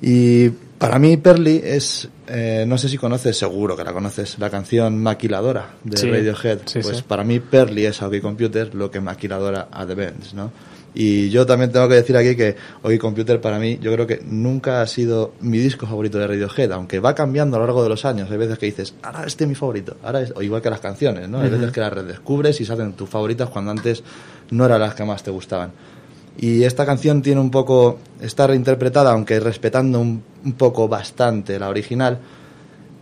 Y para mí, Perly es, eh, no sé si conoces, seguro que la conoces, la canción Maquiladora de Sí, Radiohead. sí, pues sí. para mí, Perly es a OK Computer lo que Maquiladora a The Bands, ¿no? Y yo también tengo que decir aquí que OK Computer para mí, yo creo que nunca ha sido mi disco favorito de Radiohead, aunque va cambiando a lo largo de los años. Hay veces que dices, ahora este es mi favorito, ahora es, o igual que las canciones, ¿no? Hay veces que las redescubres y se hacen tus favoritas cuando antes no eran las que más te gustaban. Y esta canción tiene un poco, está reinterpretada, aunque respetando un, un poco bastante la original,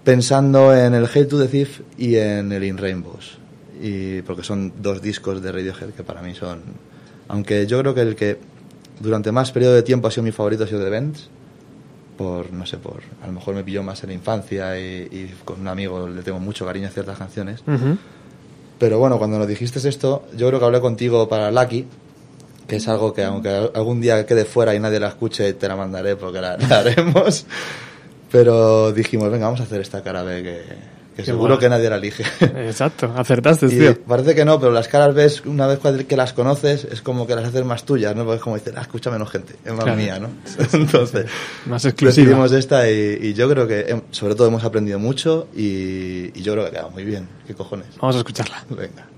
pensando en el Hail to the Thief y en el In Rainbows. Y porque son dos discos de Radiohead que para mí son, aunque yo creo que el que durante más periodo de tiempo ha sido mi favorito ha sido The Bends, por, no sé, por, a lo mejor me pilló más en la infancia y, y con un amigo le tengo mucho cariño a ciertas canciones. Pero bueno, cuando nos dijiste esto, yo creo que hablé contigo para Lucky, que es algo que aunque algún día quede fuera y nadie la escuche, te la mandaré porque la, la haremos. Pero dijimos, venga, vamos a hacer esta cara B que, que seguro que nadie la elige. Exacto, acertaste, Y tío. parece que no, pero las caras B, una vez que las conoces, es como que las haces más tuyas, ¿no? Porque es como decir, ah, escucha menos gente, es más Claro. mía, ¿no? Entonces. Más exclusiva. decidimos esta y, y yo creo que, sobre todo, hemos aprendido mucho y, y yo creo que ha quedado muy bien. ¿Qué cojones? Vamos a escucharla. Venga.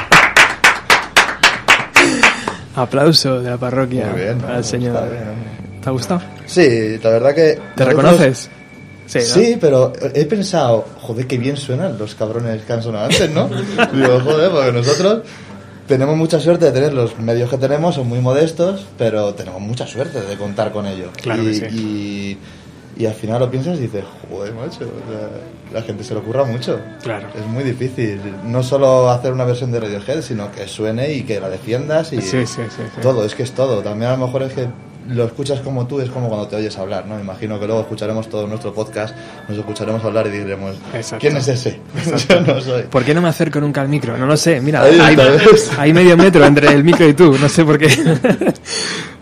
Aplauso de la parroquia Muy bien, señor. bien. ¿Te ha gustado? Sí, la verdad que... ¿Te reconoces? Sí, pero he pensado, joder, qué bien suenan los cabrones que han sonado antes, ¿no? Digo, joder, porque nosotros tenemos mucha suerte de tener los medios que tenemos, son muy modestos, pero tenemos mucha suerte de contar con ellos. Claro y, que sí. y, y al final lo piensas y dices, joder, macho, sea, la gente se lo ocurra mucho. Claro. Es muy difícil, no solo hacer una versión de Radiohead, sino que suene y que la defiendas y Sí, sí, sí, sí. todo, es que es todo. También a lo mejor es que lo escuchas como tú, es como cuando te oyes hablar, ¿no? Imagino que luego escucharemos todo nuestro podcast, nos escucharemos hablar y diremos, Exacto. ¿quién es ese? Yo no soy. ¿Por qué no me acerco nunca al micro? No lo sé. Mira, Ahí hay, hay medio metro entre el micro y tú. No sé por qué.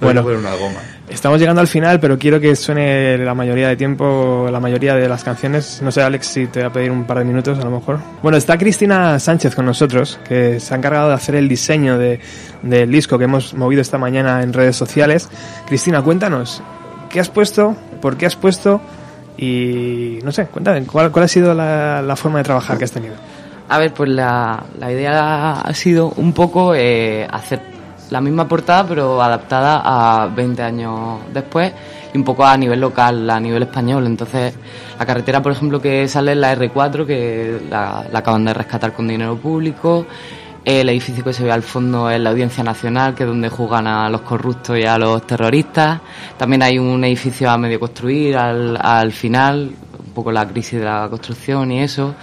bueno, una goma. Estamos llegando al final, pero quiero que suene la mayoría de tiempo, la mayoría de las canciones. No sé, Alex, si te voy a pedir un par de minutos a lo mejor. Bueno, está Cristina Sánchez con nosotros, que se ha encargado de hacer el diseño de- del disco que hemos movido esta mañana en redes sociales. Cristina, cuéntanos, ¿qué has puesto? ¿Por qué has puesto? Y no sé, cuéntame, ¿cuál, cuál ha sido la, la forma de trabajar que has tenido? A ver, pues la, la idea ha sido un poco eh, hacer la misma portada, pero adaptada a 20 años después y un poco a nivel local, a nivel español. Entonces, la carretera, por ejemplo, que sale es la R4, que la, acaban de rescatar con dinero público. El edificio que se ve al fondo es la Audiencia Nacional, que es donde juegan a los corruptos y a los terroristas. También hay un edificio a medio construir al, al final, un poco la crisis de la construcción y eso.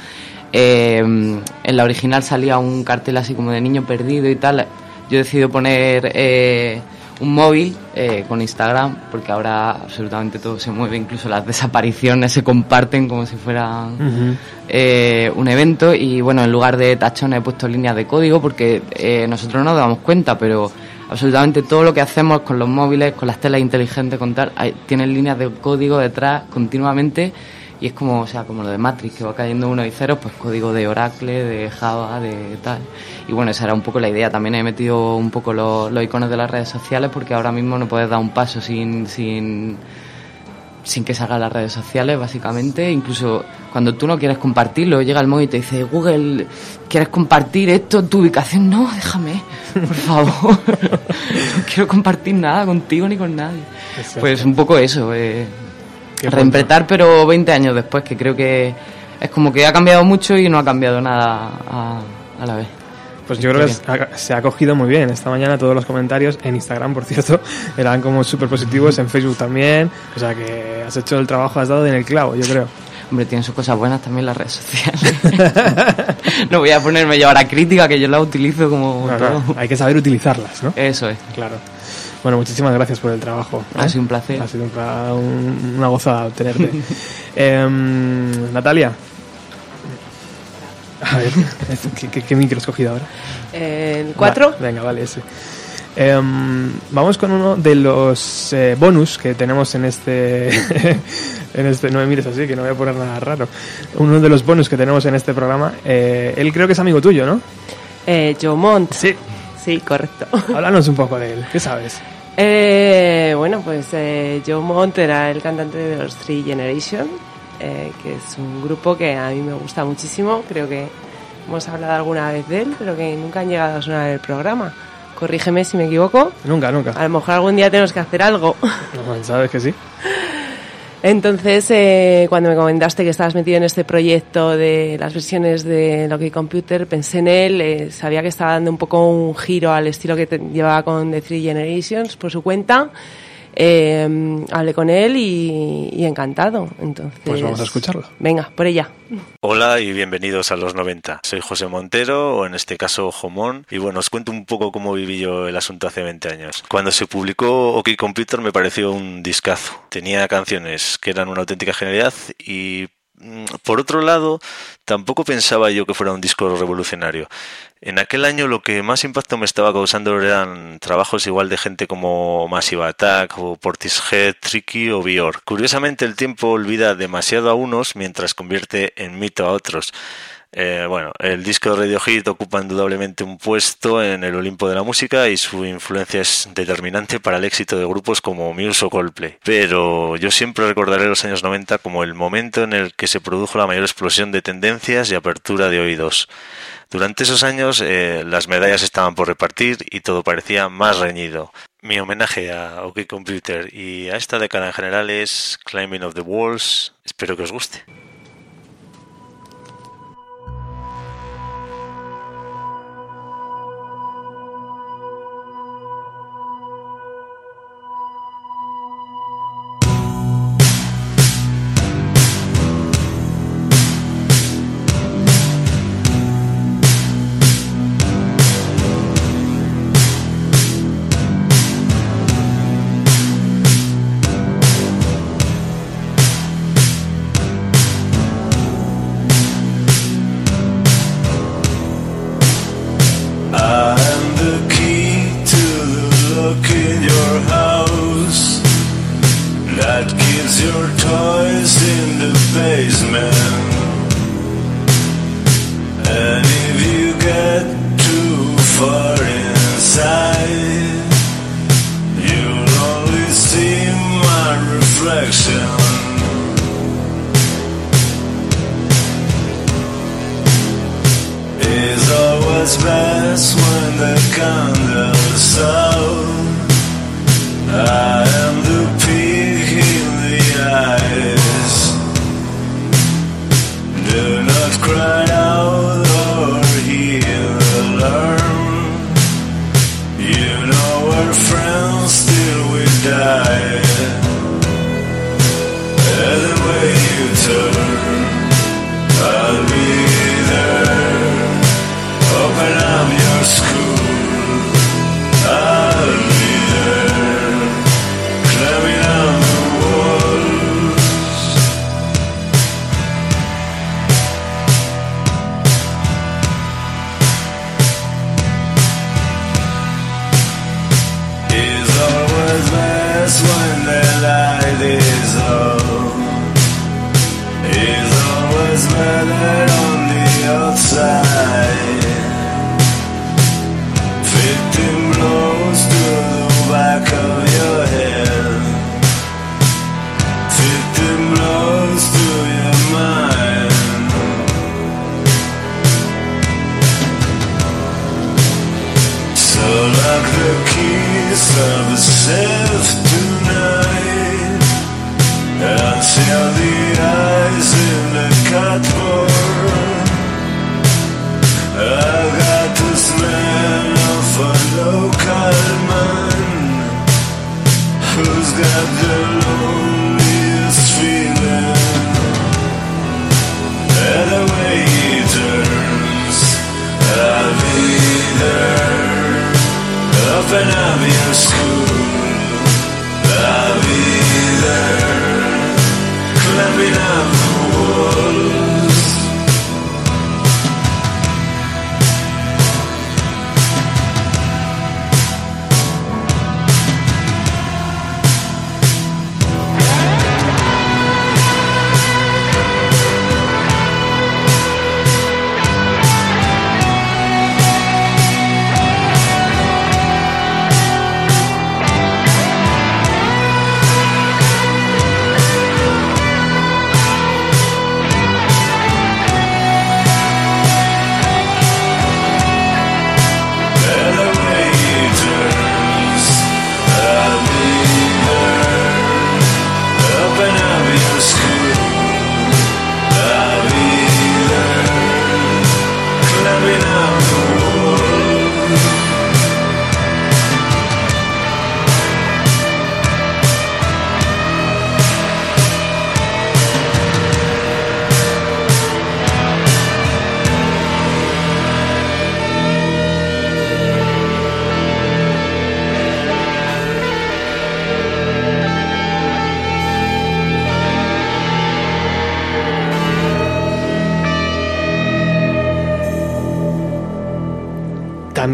Eh, en la original salía un cartel así como de niño perdido y tal. Yo he decidido poner eh, un móvil eh, con Instagram, porque ahora absolutamente todo se mueve, incluso las desapariciones se comparten como si fueran eh, un evento. Y bueno, en lugar de tachones he puesto líneas de código porque eh, nosotros no nos damos cuenta, pero absolutamente todo lo que hacemos con los móviles, con las telas inteligentes, con tal, hay- tienen líneas de código detrás continuamente y es como, o sea, como lo de Matrix, que va cayendo uno y ceros, pues código de Oracle, de Java, de tal. Y bueno, esa era un poco la idea. También he metido un poco los, los iconos de las redes sociales porque ahora mismo no puedes dar un paso sin, sin, sin que salga las redes sociales, básicamente. Incluso cuando tú no quieres compartirlo, llega el móvil y te dice, Google, ¿quieres compartir esto? ¿Tu ubicación? No, déjame, por favor. no quiero compartir nada contigo ni con nadie. Exacto. Pues un poco eso, eh, Qué reempretar, pero 20 años después, que creo que es como que ha cambiado mucho y no ha cambiado nada a, a la vez. Pues yo creo que se ha- se ha cogido muy bien. Esta mañana todos los comentarios, en Instagram por cierto, eran como súper positivos, en Facebook también. O sea que has hecho el trabajo, has dado en el clavo, yo creo. Hombre, tienen sus cosas buenas también las redes sociales. no voy a ponerme yo ahora crítica, que yo las utilizo como No, todo. no, hay que saber utilizarlas, ¿no? Eso es. Claro. Bueno, muchísimas gracias por el trabajo. Ha ¿eh? sido un placer. Ha sido un pla- un- una gozada tenerte. Em, Natalia. A ver, ¿qué, qué, qué micro has cogido ahora? ¿El 4? Va, venga, vale, ese. Em, vamos con uno de los eh, bonus que tenemos en este, en este. No me mires así, que no voy a poner nada raro. Uno de los bonus que tenemos en este programa. eh, él creo que es amigo tuyo, ¿no? Eh, Joe Mont. Sí. Sí, correcto. Háblanos un poco de él. ¿Qué sabes? Eh, bueno, pues eh, Joe Mont era el cantante de los Three Generation, eh, que es un grupo que a mí me gusta muchísimo. Creo que hemos hablado alguna vez de él, pero que nunca han llegado a sonar el programa. Corrígeme si me equivoco. Nunca, nunca. A lo mejor algún día tenemos que hacer algo. No, Sabes que sí. Entonces, eh, cuando me comentaste que estabas metido en este proyecto de las versiones de Loki Computer, pensé en él, eh, sabía que estaba dando un poco un giro al estilo que te- llevaba con The Three Generations por su cuenta. Eh, hablé con él y, y encantado. Entonces, Pues vamos a escucharlo. Venga, por ella. Hola y bienvenidos a los 90. Soy José Montero, o en este caso Jomón, y bueno, os cuento un poco cómo viví yo el asunto hace 20 años. Cuando se publicó OK Computer me pareció un discazo. Tenía canciones que eran una auténtica genialidad y por otro lado, tampoco pensaba yo que fuera un disco revolucionario. En aquel año lo que más impacto me estaba causando eran trabajos igual de gente como Massive Attack o Portishead, Tricky o Björk. Curiosamente el tiempo olvida demasiado a unos mientras convierte en mito a otros. Eh, bueno, el disco de Radiohead ocupa indudablemente un puesto en el Olimpo de la música y su influencia es determinante para el éxito de grupos como Muse o Coldplay. Pero yo siempre recordaré los años 90 como el momento en el que se produjo la mayor explosión de tendencias y apertura de oídos. Durante esos años eh, las medallas estaban por repartir y todo parecía más reñido. Mi homenaje a OK Computer y a esta década en general es Climbing of the Walls. Espero que os guste.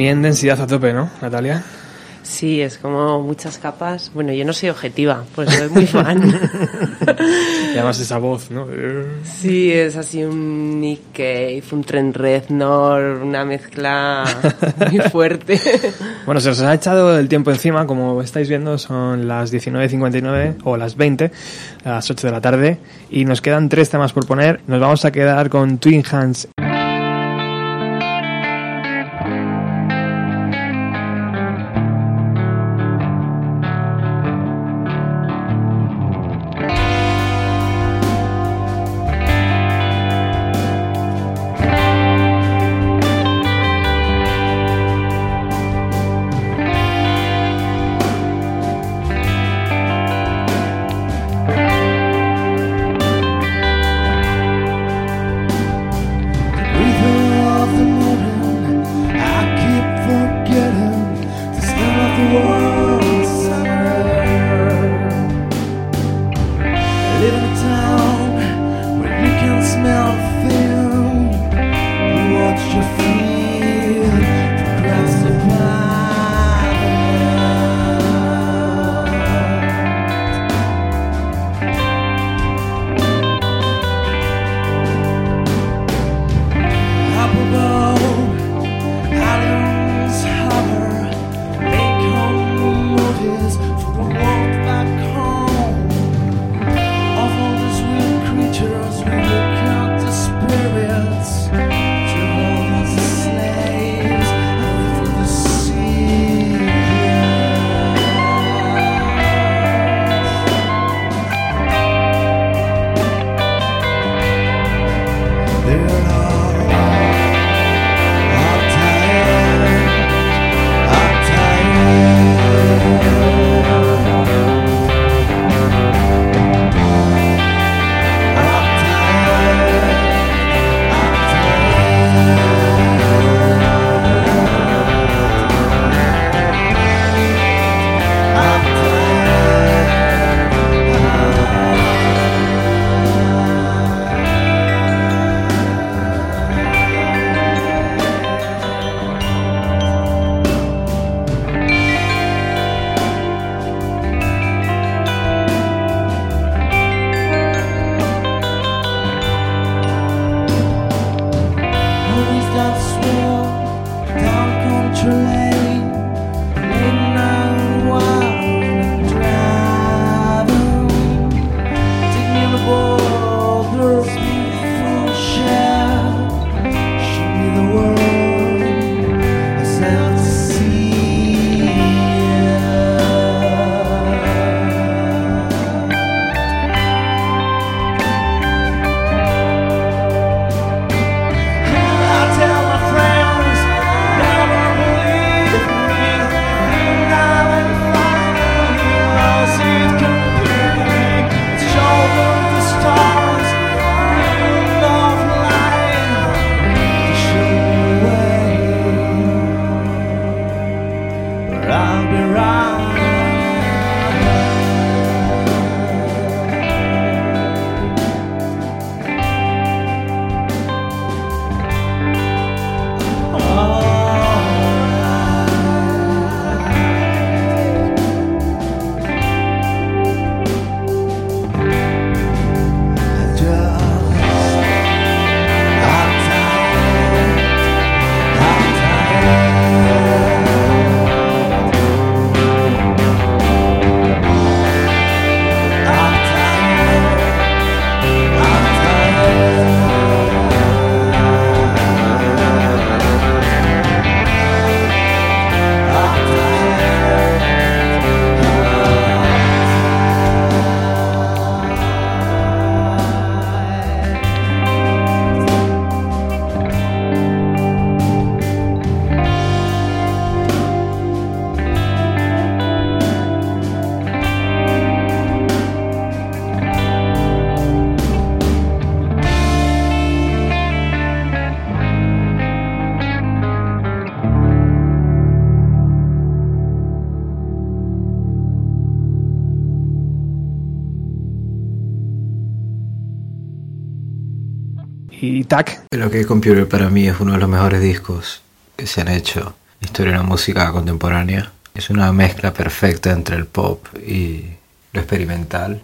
También densidad a tope, ¿no, Natalia? Sí, es como muchas capas. Bueno, yo no soy objetiva, pues soy muy fan. Y además esa voz, ¿no? Sí, es así un Nick Cave, un Trent Reznor, una mezcla muy fuerte. Bueno, se os ha echado el tiempo encima, como estáis viendo, son las 19.59 o las 20, a las 8 de la tarde, y nos quedan tres temas por poner. Nos vamos a quedar con Twin Hands. Tac, El OK Computer para mí es uno de los mejores discos que se han hecho en la historia de la música contemporánea. es una mezcla perfecta entre el pop y lo experimental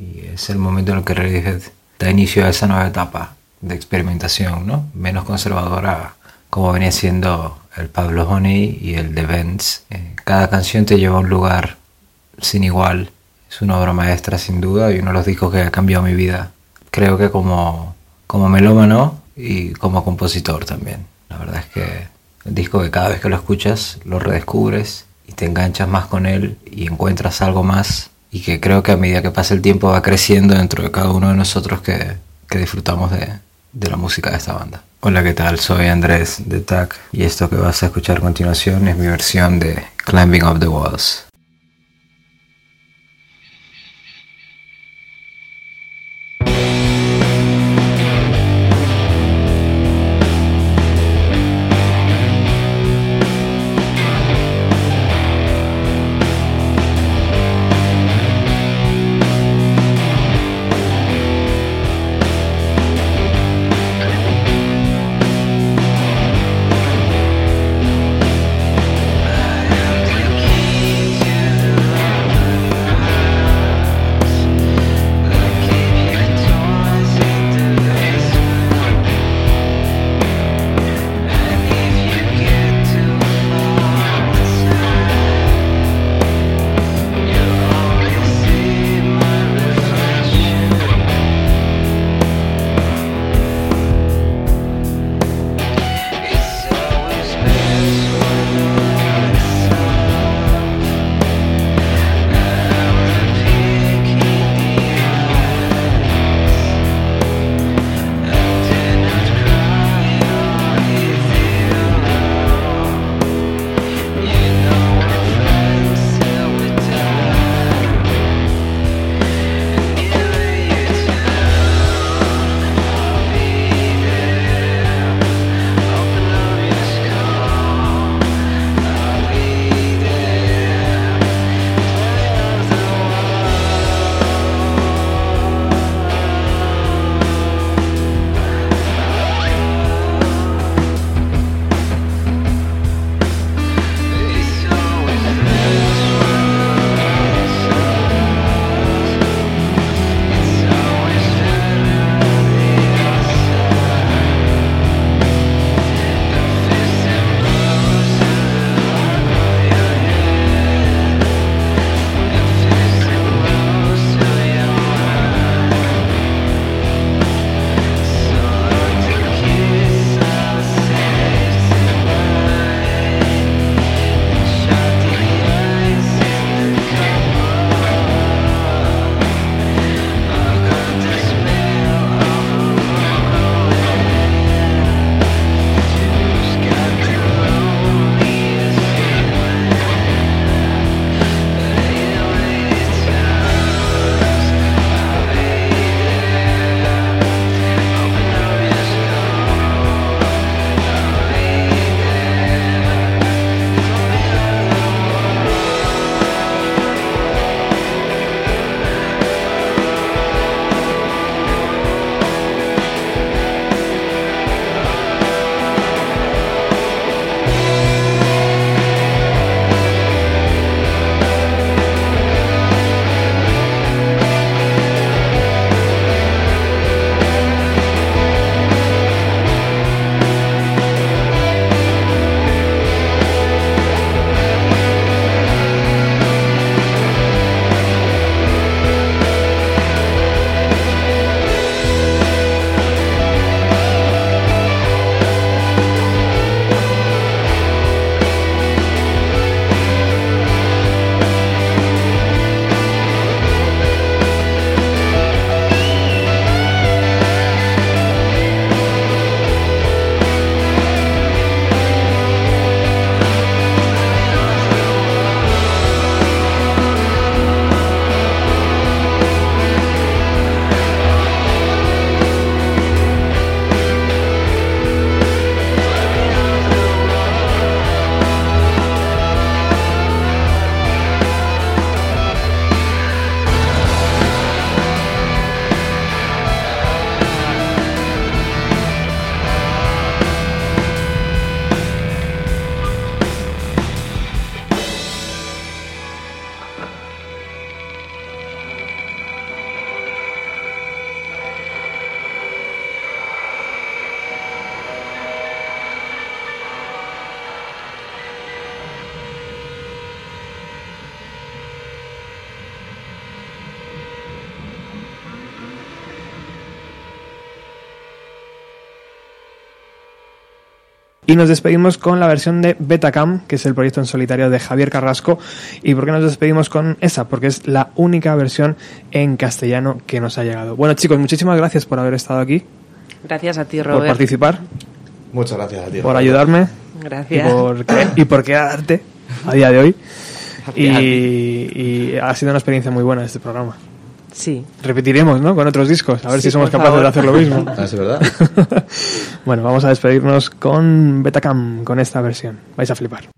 y es el momento en el que Radiohead da inicio a esa nueva etapa de experimentación, ¿no? Menos conservadora como venía siendo el Pablo Honey y el The Vents. Eh, cada canción te lleva a un lugar sin igual. Es una obra maestra sin duda y uno de los discos que ha cambiado mi vida. Creo que como, como melómano y como compositor también. La verdad es que el disco que cada vez que lo escuchas lo redescubres y te enganchas más con él y encuentras algo más y que creo que a medida que pasa el tiempo va creciendo dentro de cada uno de nosotros que, que disfrutamos de, de la música de esta banda. Hola, ¿qué tal? Soy Andrés de TAC y esto que vas a escuchar a continuación es mi versión de Climbing Up the Walls. Y nos despedimos con la versión de Betacam, que es el proyecto en solitario de Javier Carrasco. ¿Y por qué nos despedimos con esa? Porque es la única versión en castellano que nos ha llegado. Bueno chicos, muchísimas gracias por haber estado aquí, Gracias a ti, por Robert. participar, Muchas gracias a ti. por ayudarme Gracias. y por, y por quedarte a día de hoy. Y ha sido una experiencia muy buena este programa. Sí. Repetiremos, ¿no? Con otros discos, a ver Sí, si somos capaces de hacer lo mismo. Ah, es verdad. bueno, vamos a despedirnos con Betacam, con esta versión. Vais a flipar.